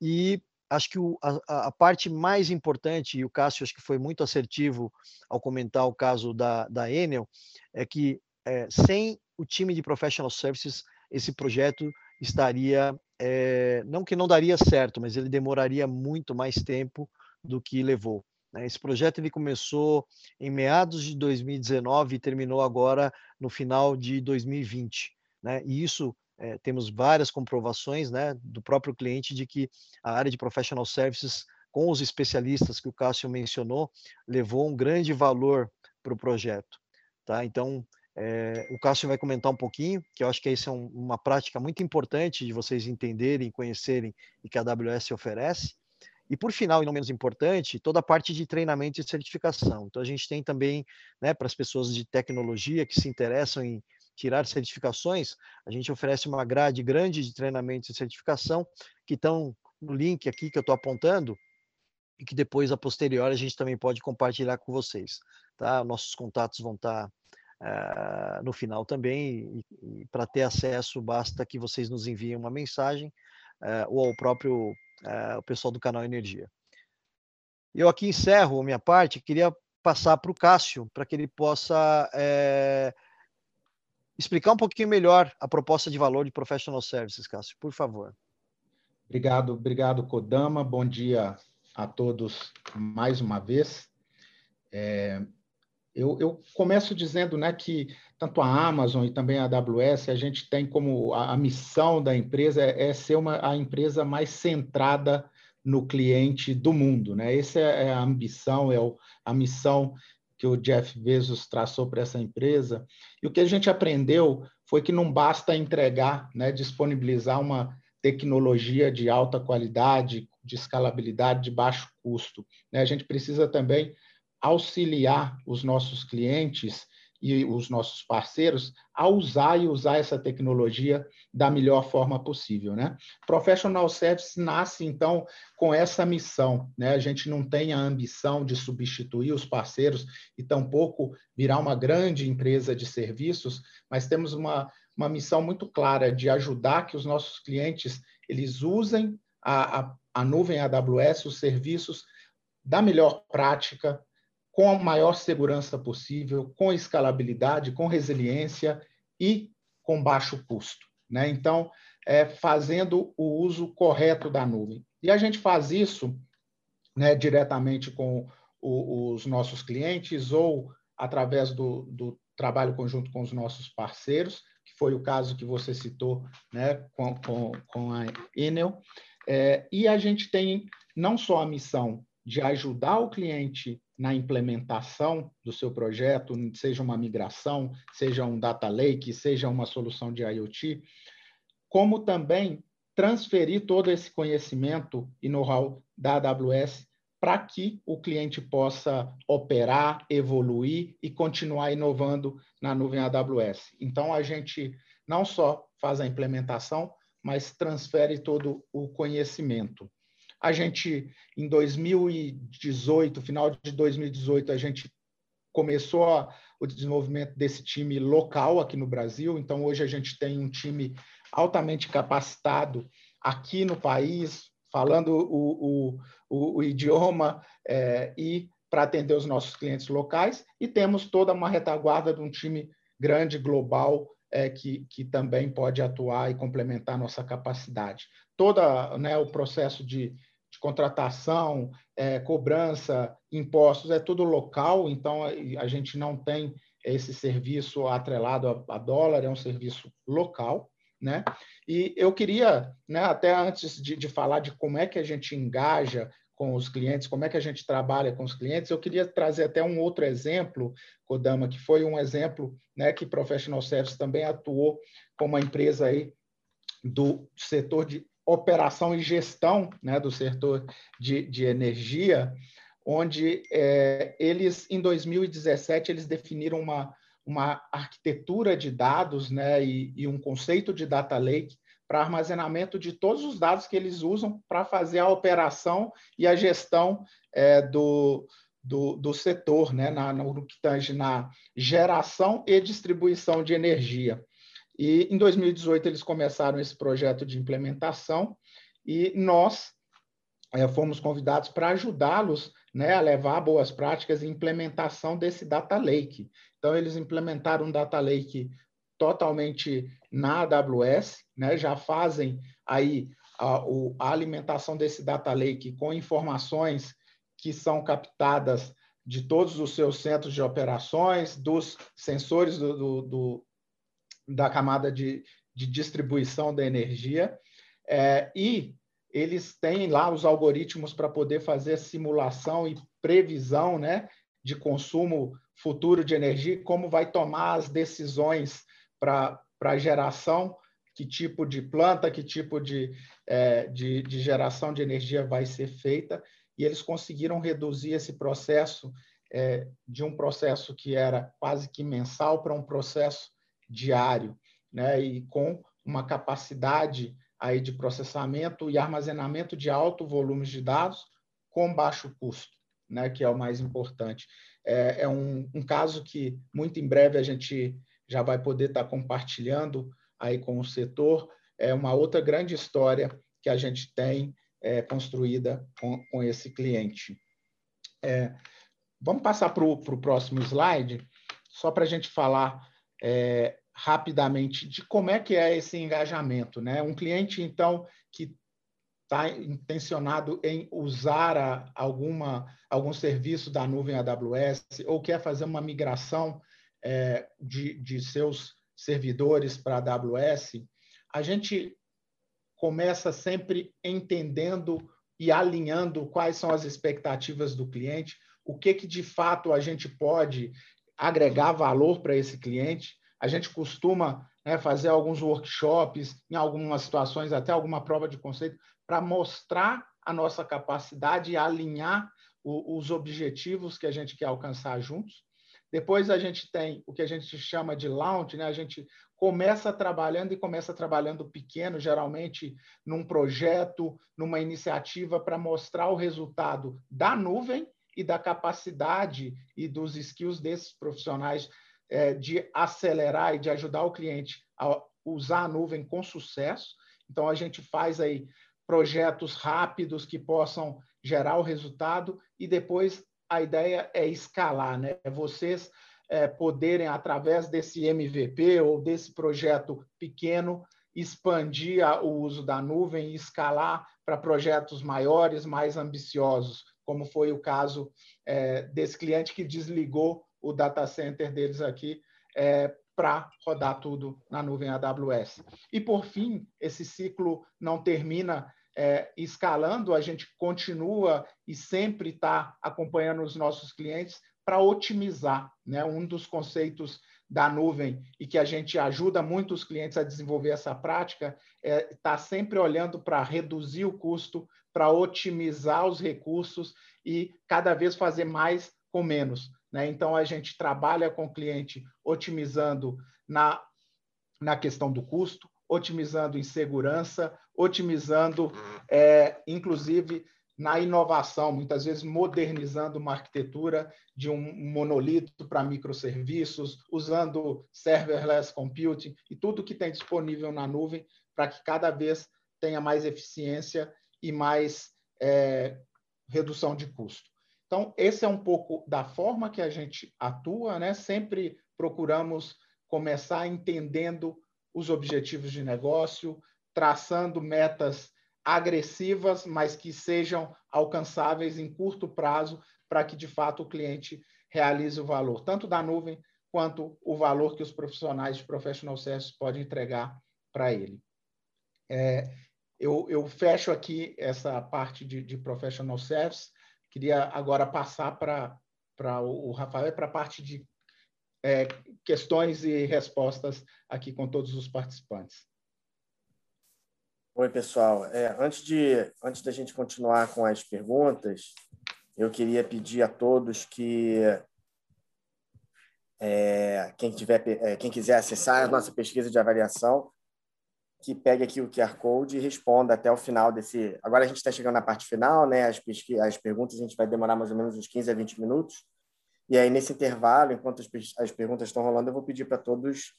E acho que o, a, a, parte mais importante, e o Cássio acho que foi muito assertivo ao comentar o caso da, da Enel, é que é, sem o time de Professional Services, esse projeto estaria, é, não que não daria certo, mas ele demoraria muito mais tempo do que levou. Né. Esse projeto ele começou em meados de 2019 e terminou agora no final de 2020. Né? E isso é, temos várias comprovações né, do próprio cliente de que a área de professional services, com os especialistas que o Cássio mencionou, levou um grande valor para o projeto. Tá? Então, é, o Cássio vai comentar um pouquinho, que eu acho que isso é um, uma prática muito importante de vocês entenderem, conhecerem e que a AWS oferece. E por final, e não menos importante, toda a parte de treinamento e certificação. Então a gente tem também, né, para as pessoas de tecnologia que se interessam em tirar certificações, a gente oferece uma grade grande de treinamento e certificação que estão no link aqui que eu estou apontando e que depois, a posteriori, a gente também pode compartilhar com vocês. Tá? Nossos contatos vão estar tá, uh, no final também e, e para ter acesso basta que vocês nos enviem uma mensagem uh, ou ao próprio uh, o pessoal do canal Energia. Eu aqui encerro a minha parte, queria passar para o Cássio, para que ele possa explicar um pouquinho melhor a proposta de valor de Professional Services, Cássio, por favor. Obrigado, obrigado, Kodama. Bom dia a todos mais uma vez. É, eu, eu, começo dizendo né, que tanto a Amazon e também a AWS, a gente tem como a, a missão da empresa é, é, ser uma, a empresa mais centrada no cliente do mundo. Né? Essa é, é a ambição, é o, a missão que o Jeff Bezos traçou para essa empresa. E o que a gente aprendeu foi que não basta entregar, né, disponibilizar uma tecnologia de alta qualidade, de escalabilidade, de baixo custo. Né? A gente precisa também auxiliar os nossos clientes e os nossos parceiros a usar e usar essa tecnologia da melhor forma possível, né? Professional Service nasce então com essa missão, né? A gente não tem a ambição de substituir os parceiros e tampouco virar uma grande empresa de serviços, mas temos uma uma missão muito clara de ajudar que os nossos clientes eles usem a, a, a nuvem AWS, os serviços da melhor prática, com a maior segurança possível, com escalabilidade, com resiliência e com baixo custo. Né? Então, é, fazendo o uso correto da nuvem. E a gente faz isso né, diretamente com o, os nossos clientes ou através do, do trabalho conjunto com os nossos parceiros, foi o caso que você citou né, com, com, com a Enel. É, e a gente tem não só a missão de ajudar o cliente na implementação do seu projeto, seja uma migração, seja um data lake, seja uma solução de IoT, como também transferir todo esse conhecimento e know-how da AWS para que o cliente possa operar, evoluir e continuar inovando na nuvem AWS. Então, a gente não só faz a implementação, mas transfere todo o conhecimento. A gente, em 2018, final de 2018, a gente começou a, o desenvolvimento desse time local aqui no Brasil. Então, hoje a gente tem um time altamente capacitado aqui no país, falando o, o, o, o idioma é, e para atender os nossos clientes locais, e temos toda uma retaguarda de um time grande, global, é, que, que também pode atuar e complementar nossa capacidade. Todo né, o processo de, de contratação, é, cobrança, impostos, é tudo local, então a, gente não tem esse serviço atrelado a, a dólar, é um serviço local. Né? E eu queria, né, até antes de, de falar de como é que a gente engaja com os clientes, como é que a gente trabalha com os clientes, eu queria trazer até um outro exemplo, Kodama, que foi um exemplo né, que Professional Service também atuou como uma empresa aí do setor de operação e gestão né, do setor de, de energia, onde é, eles, em 2017, eles definiram uma, uma arquitetura de dados né, e, e um conceito de data lake para armazenamento de todos os dados que eles usam para fazer a operação e a gestão é, do, do, do, setor, né, na, no que tange na geração e distribuição de energia. E em 2018 eles começaram esse projeto de implementação e nós é, fomos convidados para ajudá-los né, a levar boas práticas e implementação desse data lake. Então, eles implementaram um data lake totalmente na AWS, né, já fazem aí a, a alimentação desse data lake com informações que são captadas de todos os seus centros de operações, dos sensores do, do, do da camada de, de, distribuição da energia, é, e eles têm lá os algoritmos para poder fazer simulação e previsão né, de consumo futuro de energia, como vai tomar as decisões para a geração, que tipo de planta, que tipo de, é, de, de geração de energia vai ser feita, e eles conseguiram reduzir esse processo é, de um processo que era quase que mensal para um processo diário, né? e com uma capacidade aí de processamento e armazenamento de alto volume de dados com baixo custo, né? que é o mais importante. É, é um, um, caso que muito em breve a gente já vai poder estar compartilhando aí com o setor. É uma outra grande história que a gente tem é, construída com, com, esse cliente. É, vamos passar para o próximo slide, só para a gente falar é, rapidamente de como é que é esse engajamento. Né? Um cliente, então, que está intencionado em usar a, alguma, algum serviço da nuvem AWS ou quer fazer uma migração é, de, de seus servidores para AWS, a gente começa sempre entendendo e alinhando quais são as expectativas do cliente, o que, que de fato a gente pode agregar valor para esse cliente. A gente costuma né, fazer alguns workshops, em algumas situações, até alguma prova de conceito, para mostrar a nossa capacidade e alinhar o, os objetivos que a gente quer alcançar juntos. Depois a gente tem o que a gente chama de launch, né? A gente começa trabalhando e começa trabalhando pequeno, geralmente num projeto, numa iniciativa para mostrar o resultado da nuvem e da capacidade e dos skills desses profissionais é, de acelerar e de ajudar o cliente a usar a nuvem com sucesso. Então a gente faz aí projetos rápidos que possam gerar o resultado e depois a ideia é escalar, né? É vocês é, poderem, através desse MVP ou desse projeto pequeno, expandir o uso da nuvem e escalar para projetos maiores, mais ambiciosos, como foi o caso é, desse cliente que desligou o data center deles aqui é, para rodar tudo na nuvem AWS. E, por fim, esse ciclo não termina é, escalando, a gente continua e sempre está acompanhando os nossos clientes para otimizar. Né? Um dos conceitos da nuvem e que a gente ajuda muito os clientes a desenvolver essa prática é estar tá sempre olhando para reduzir o custo, para otimizar os recursos e cada vez fazer mais com menos. Né? Então, a gente trabalha com o cliente otimizando na, na questão do custo, otimizando em segurança, otimizando, é, inclusive, na inovação, muitas vezes modernizando uma arquitetura de um monolito para microserviços, usando serverless computing e tudo que tem disponível na nuvem para que cada vez tenha mais eficiência e mais é, redução de custo. Então, esse é um pouco da forma que a gente atua, né? Sempre procuramos começar entendendo os objetivos de negócio, traçando metas agressivas, mas que sejam alcançáveis em curto prazo para que, de fato, o cliente realize o valor, tanto da nuvem quanto o valor que os profissionais de professional services podem entregar para ele. É, eu, eu, fecho aqui essa parte de, de professional service. Queria agora passar para o Rafael para a parte de é, questões e respostas aqui com todos os participantes. Oi, pessoal. É, antes, de, antes da gente continuar com as perguntas, eu queria pedir a todos que é, quem, tiver, é, quem quiser acessar a nossa pesquisa de avaliação, que pegue aqui o QR Code e responda até o final desse. Agora a gente está chegando na parte final, né? As, pesqui... as perguntas a gente vai demorar mais ou menos uns 15 a 20 minutos. E aí, nesse intervalo, enquanto as, as perguntas estão rolando, eu vou pedir para todos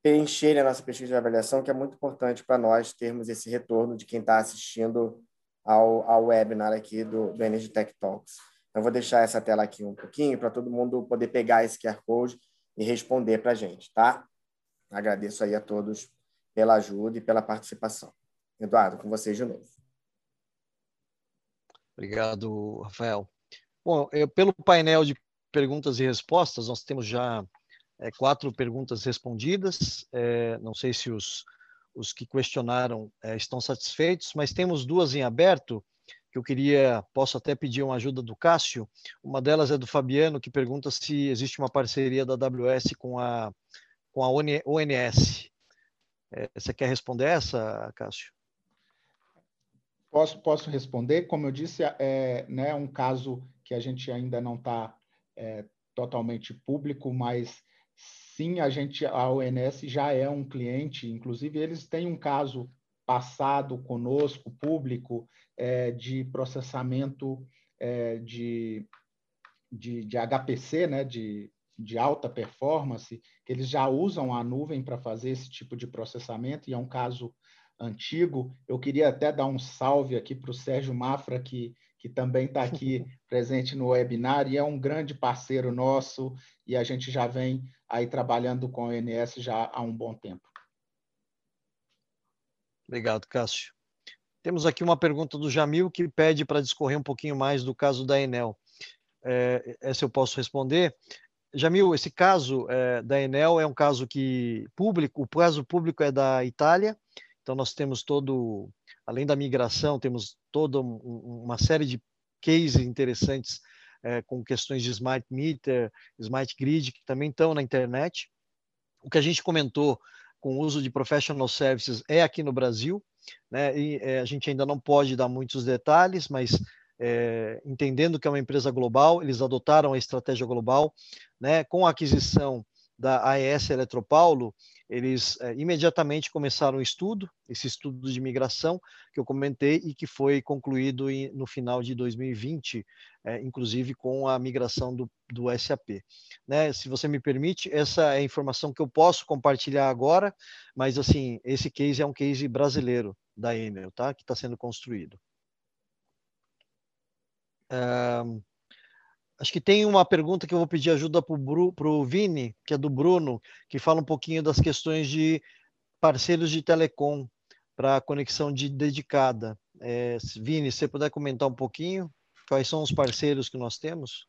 preencherem a nossa pesquisa de avaliação, que é muito importante para nós termos esse retorno de quem está assistindo ao, ao webinar aqui do, do Energy Tech Talks. Então, vou deixar essa tela aqui um pouquinho para todo mundo poder pegar esse QR Code e responder para a gente, tá? Agradeço aí a todos pela ajuda e pela participação. Eduardo, com vocês de novo. Obrigado, Rafael. Bom, eu, pelo painel de perguntas e respostas, nós temos já é, quatro perguntas respondidas. É, não sei se os, os que questionaram é, estão satisfeitos, mas temos duas em aberto que eu queria, posso até pedir uma ajuda do Cássio. Uma delas é do Fabiano, que pergunta se existe uma parceria da AWS com a, com a ONS. É, você quer responder essa, Cássio? Posso, posso responder. Como eu disse, é né, um caso que a gente ainda não está é, totalmente público, mas sim, a gente, a ONS já é um cliente, inclusive eles têm um caso passado conosco, público, é, de processamento é, de, de, de, HPC, né, de, de alta performance, que eles já usam a nuvem para fazer esse tipo de processamento, e é um caso antigo. Eu queria até dar um salve aqui para o Sérgio Mafra, que que também está aqui presente no webinar e é um grande parceiro nosso e a gente já vem aí trabalhando com o ONS já há um bom tempo. Obrigado, Cássio. Temos aqui uma pergunta do Jamil que pede para discorrer um pouquinho mais do caso da Enel. É, essa eu posso responder. Jamil, esse caso é, da Enel é um caso que público, o caso público é da Itália, então nós temos todo, além da migração, temos toda um, uma série de cases interessantes é, com questões de smart meter, smart grid, que também estão na internet. O que a gente comentou com o uso de professional services é aqui no Brasil, né? E é, a gente ainda não pode dar muitos detalhes, mas é, entendendo que é uma empresa global, eles adotaram a estratégia global, né? Com a aquisição da AES Eletropaulo, eles é, imediatamente começaram o estudo, esse estudo de migração que eu comentei e que foi concluído em, no final de 2020, é, inclusive com a migração do, do SAP. Né? Se você me permite, essa é a informação que eu posso compartilhar agora, mas assim, esse case é um case brasileiro da Enel, tá? que está sendo construído. Um, Acho que tem uma pergunta que eu vou pedir ajuda para o Vini, que é do Bruno, que fala um pouquinho das questões de parceiros de telecom para conexão de dedicada. É, Vini, você puder comentar um pouquinho, quais são os parceiros que nós temos?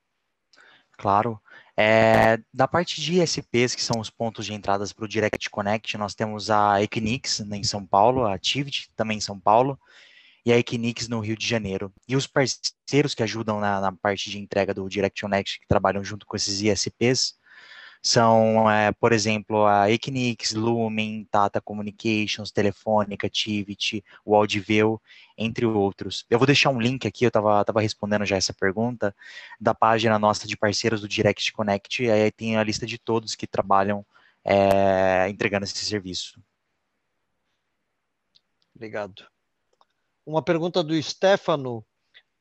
Claro. É, da parte de ISPs, que são os pontos de entradas para o Direct Connect, nós temos a Equinix em São Paulo, a Activity também em São Paulo, e a Equinix no Rio de Janeiro. E os parceiros que ajudam na, na parte de entrega do Direct Connect, que trabalham junto com esses ISPs, são, é, por exemplo, a Equinix, Lumen, Tata Communications, Telefônica, Tivit, Waldview, entre outros. Eu vou deixar um link aqui, eu estava tava respondendo já essa pergunta, da página nossa de parceiros do Direct Connect, aí tem a lista de todos que trabalham é, entregando esse serviço. Obrigado. Uma pergunta do Stefano,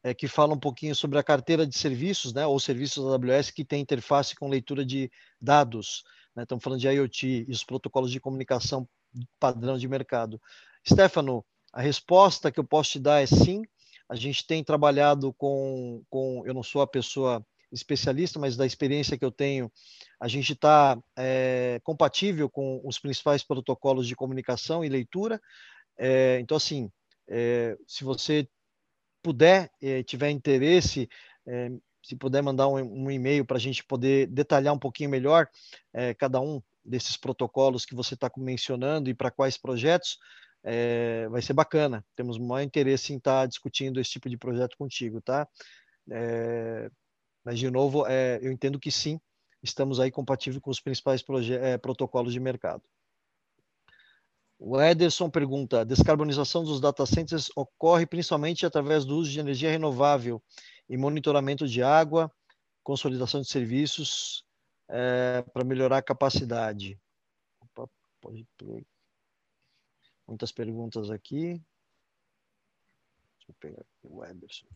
é, que fala um pouquinho sobre a carteira de serviços, né, ou serviços da AWS que tem interface com leitura de dados. Né, estamos falando de IoT e os protocolos de comunicação padrão de mercado. Stefano, a resposta que eu posso te dar é sim. A gente tem trabalhado com, com eu não sou a pessoa especialista, mas da experiência que eu tenho, a gente está é, compatível com os principais protocolos de comunicação e leitura. É, então, assim, é, se você puder, é, tiver interesse, é, se puder mandar um, um e-mail para a gente poder detalhar um pouquinho melhor é, cada um desses protocolos que você está mencionando e para quais projetos, é, vai ser bacana. Temos maior interesse em estar tá discutindo esse tipo de projeto contigo, tá? É, mas, de novo, eu entendo que sim, estamos aí compatíveis com os principais protocolos de mercado. O Ederson pergunta: descarbonização dos data centers ocorre principalmente através do uso de energia renovável e monitoramento de água, consolidação de serviços é, para melhorar a capacidade. Opa, pode Muitas perguntas aqui. Deixa eu pegar aqui o Ederson.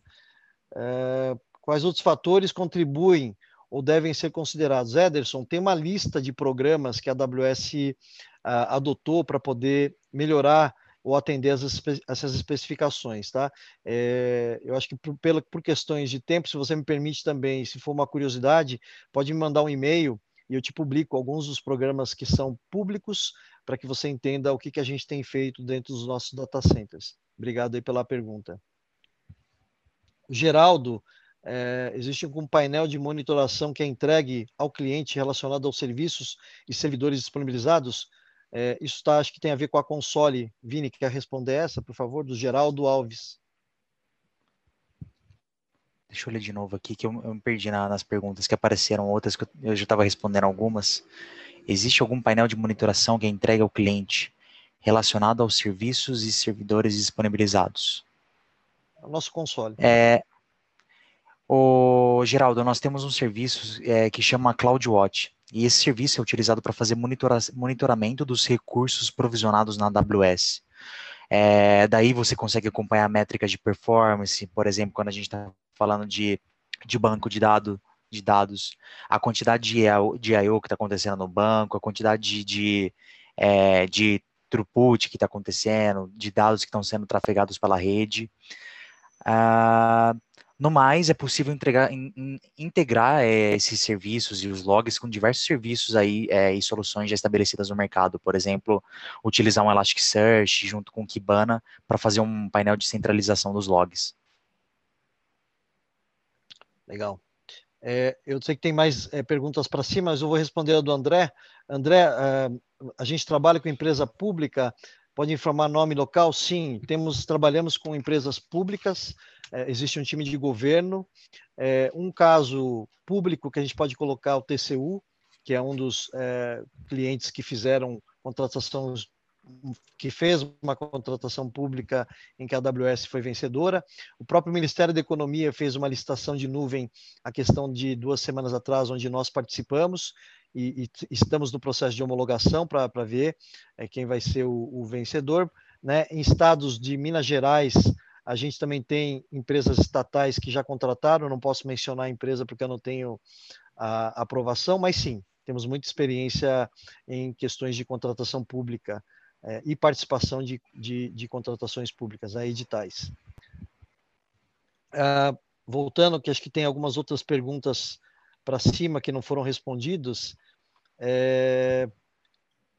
É, quais outros fatores contribuem ou devem ser considerados? Ederson, tem uma lista de programas que a AWS uh, adotou para poder melhorar ou atender as essas especificações, tá? É, eu acho que por, pela, por questões de tempo, se você me permite também, se for uma curiosidade, pode me mandar um e-mail e eu te publico alguns dos programas que são públicos para que você entenda o que, que a gente tem feito dentro dos nossos data centers. Obrigado aí pela pergunta. Geraldo, é, existe um painel de monitoração que é entregue ao cliente relacionado aos serviços e servidores disponibilizados? É, isso tá, acho que tem a ver com a console. Vini, quer responder essa, por favor, do Geraldo Alves? Deixa eu ler de novo aqui, que eu, eu me perdi na, nas perguntas que apareceram, outras que eu, eu já estava respondendo algumas. Existe algum painel de monitoração que é entregue ao cliente relacionado aos serviços e servidores disponibilizados? É o nosso console. É, o Geraldo, nós temos um serviço é, que chama CloudWatch. E esse serviço é utilizado para fazer monitora monitoramento dos recursos provisionados na AWS. É, daí você consegue acompanhar métricas de performance, por exemplo, quando a gente está falando de, de banco de, dado, de dados, a quantidade de I.O. de I.O. que está acontecendo no banco, a quantidade de, de, é, de throughput que está acontecendo, de dados que estão sendo trafegados pela rede. Ah, No mais, é possível entregar, in, in, integrar é, esses serviços e os logs com diversos serviços aí é, e soluções já estabelecidas no mercado. Por exemplo, utilizar um Elasticsearch junto com o Kibana para fazer um painel de centralização dos logs. Legal. É, eu sei que tem mais é, perguntas para cima, mas eu vou responder a do André. André, a gente trabalha com empresa pública, pode informar nome local? Sim, temos, trabalhamos com empresas públicas, é, existe um time de governo. É, um caso público que a gente pode colocar o TCU, que é um dos é, clientes que fizeram contratação que fez uma contratação pública em que a AWS foi vencedora. O próprio Ministério da Economia fez uma licitação de nuvem, a questão de duas semanas atrás, onde nós participamos e, e estamos no processo de homologação para ver é, quem vai ser o, o vencedor. Né? Em estados de Minas Gerais, a gente também tem empresas estatais que já contrataram, não posso mencionar a empresa porque eu não tenho a aprovação, mas sim, temos muita experiência em questões de contratação pública é, e participação de, de, de, contratações públicas, a editais. Ah, voltando, que acho que tem algumas outras perguntas para cima que não foram respondidas. É,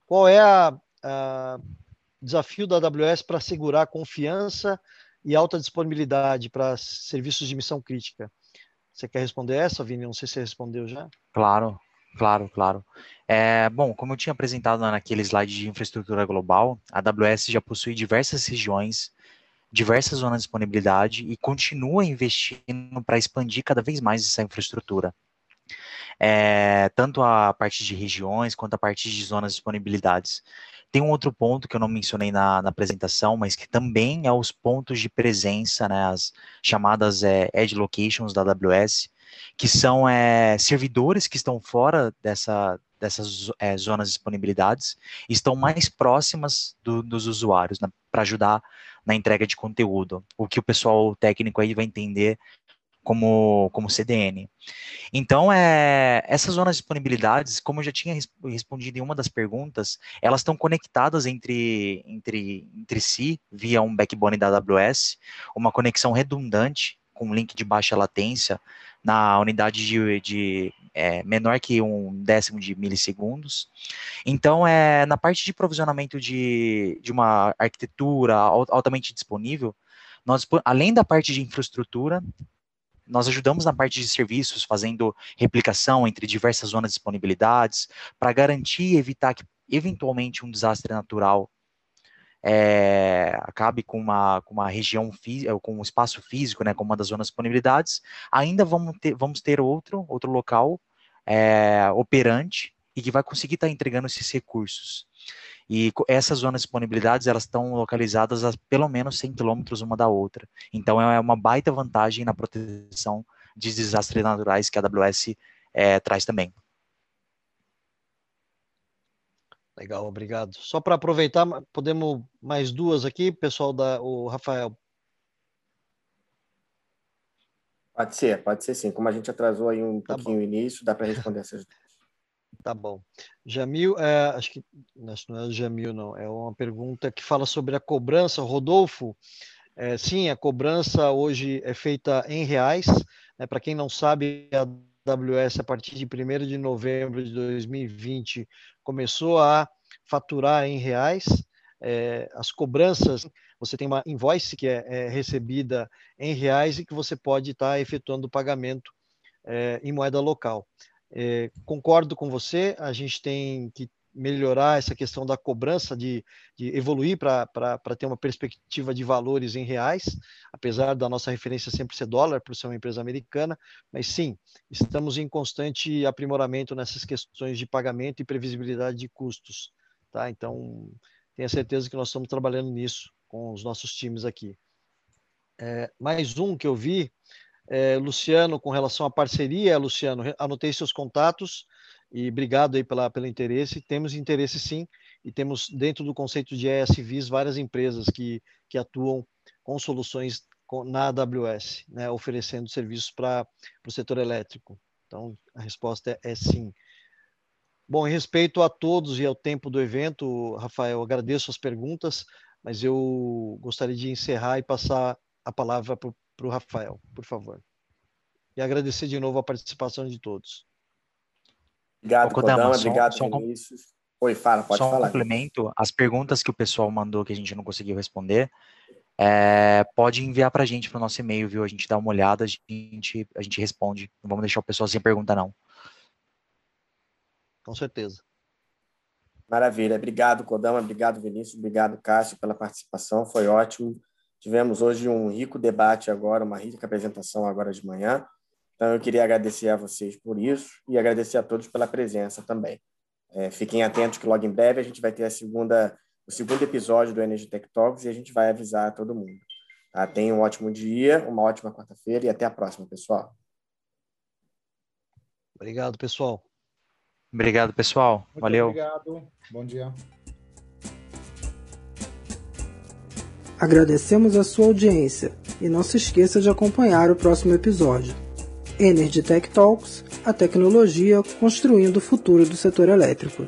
qual é o desafio da AWS para assegurar confiança e alta disponibilidade para serviços de missão crítica? Você quer responder essa, Vini? Não sei se você respondeu já. Claro. Claro, claro. É, bom, como eu tinha apresentado naquele slide de infraestrutura global, a AWS já possui diversas regiões, diversas zonas de disponibilidade e continua investindo para expandir cada vez mais essa infraestrutura. É, tanto a parte de regiões quanto a parte de zonas de disponibilidades. Tem um outro ponto que eu não mencionei na, na apresentação, mas que também é os pontos de presença, né, as chamadas é, Edge Locations da AWS, que são é, servidores que estão fora dessa, dessas é, zonas de disponibilidades, estão mais próximas do, dos usuários, né, para ajudar na entrega de conteúdo, o que o pessoal técnico aí vai entender como, como CDN. Então, é, essas zonas de disponibilidades, como eu já tinha respondido em uma das perguntas, elas estão conectadas entre, entre, entre si via um backbone da AWS, uma conexão redundante com link de baixa latência na unidade de, de é, menor que um décimo de milissegundos. Então, é, na parte de provisionamento de, de uma arquitetura altamente disponível, nós, além da parte de infraestrutura, nós ajudamos na parte de serviços, fazendo replicação entre diversas zonas de disponibilidades, para garantir e evitar que, eventualmente, um desastre natural é, acabe com uma, com uma região, eh, com um espaço físico, né, como uma das zonas de disponibilidades, ainda vamos ter, vamos ter outro, outro local é, operante e que vai conseguir estar tá entregando esses recursos. E essas zonas de disponibilidades, elas estão localizadas a pelo menos 100 quilômetros uma da outra. Então, é uma baita vantagem na proteção de desastres naturais que a AWS é, traz também. Legal, obrigado. Só para aproveitar, podemos mais duas aqui, pessoal da o Rafael. Pode ser, pode ser sim. Como a gente atrasou aí um tá pouquinho o início, dá para responder essas duas. Tá bom. Jamil, é, acho que não é Jamil, não. É uma pergunta que fala sobre a cobrança. Rodolfo, é, sim, a cobrança hoje é feita em reais. Né? Para quem não sabe, a AWS, a partir de 1 de novembro de 2020, começou a faturar em reais. É, as cobranças, você tem uma invoice que é, é recebida em reais e que você pode estar tá efetuando o pagamento é, em moeda local. É, concordo com você, a gente tem que melhorar essa questão da cobrança, de, de evoluir para ter uma perspectiva de valores em reais, apesar da nossa referência sempre ser dólar, por ser uma empresa americana, mas sim, estamos em constante aprimoramento nessas questões de pagamento e previsibilidade de custos. Tá? Então, tenha certeza que nós estamos trabalhando nisso com os nossos times aqui. É, mais um que eu vi, é, Luciano, com relação à parceria, Luciano, anotei seus contatos, e obrigado aí pela, pelo interesse. Temos interesse sim, e temos dentro do conceito de ESVs várias empresas que, que atuam com soluções na AWS, né, oferecendo serviços para o setor elétrico. Então, a resposta é, é, sim. Bom, em respeito a todos e ao tempo do evento, Rafael, agradeço as perguntas, mas eu gostaria de encerrar e passar a palavra para para o Rafael, por favor. E agradecer de novo a participação de todos. Obrigado, Kodama. Kodama obrigado, só, Vinícius. Oi, fala, pode só falar. um complemento, as perguntas que o pessoal mandou que a gente não conseguiu responder, é, pode enviar para a gente para o nosso e-mail, viu? A gente dá uma olhada, a gente, a gente responde. Não vamos deixar o pessoal sem pergunta, não. Com certeza. Maravilha. Obrigado, Kodama. Obrigado, Vinícius. Obrigado, Cássio, pela participação. Foi ótimo. Tivemos hoje um rico debate agora, uma rica apresentação agora de manhã. Então, eu queria agradecer a vocês por isso e agradecer a todos pela presença também. É, fiquem atentos que logo em breve a gente vai ter a segunda, o segundo episódio do Energy Tech Talks e a gente vai avisar a todo mundo. Tá? Tenham um ótimo dia, uma ótima quarta-feira e até a próxima, pessoal. Obrigado, pessoal. Obrigado, pessoal. Muito Valeu. Obrigado. Bom dia. Agradecemos a sua audiência e não se esqueça de acompanhar o próximo episódio. Energy Tech Talks, a tecnologia construindo o futuro do setor elétrico.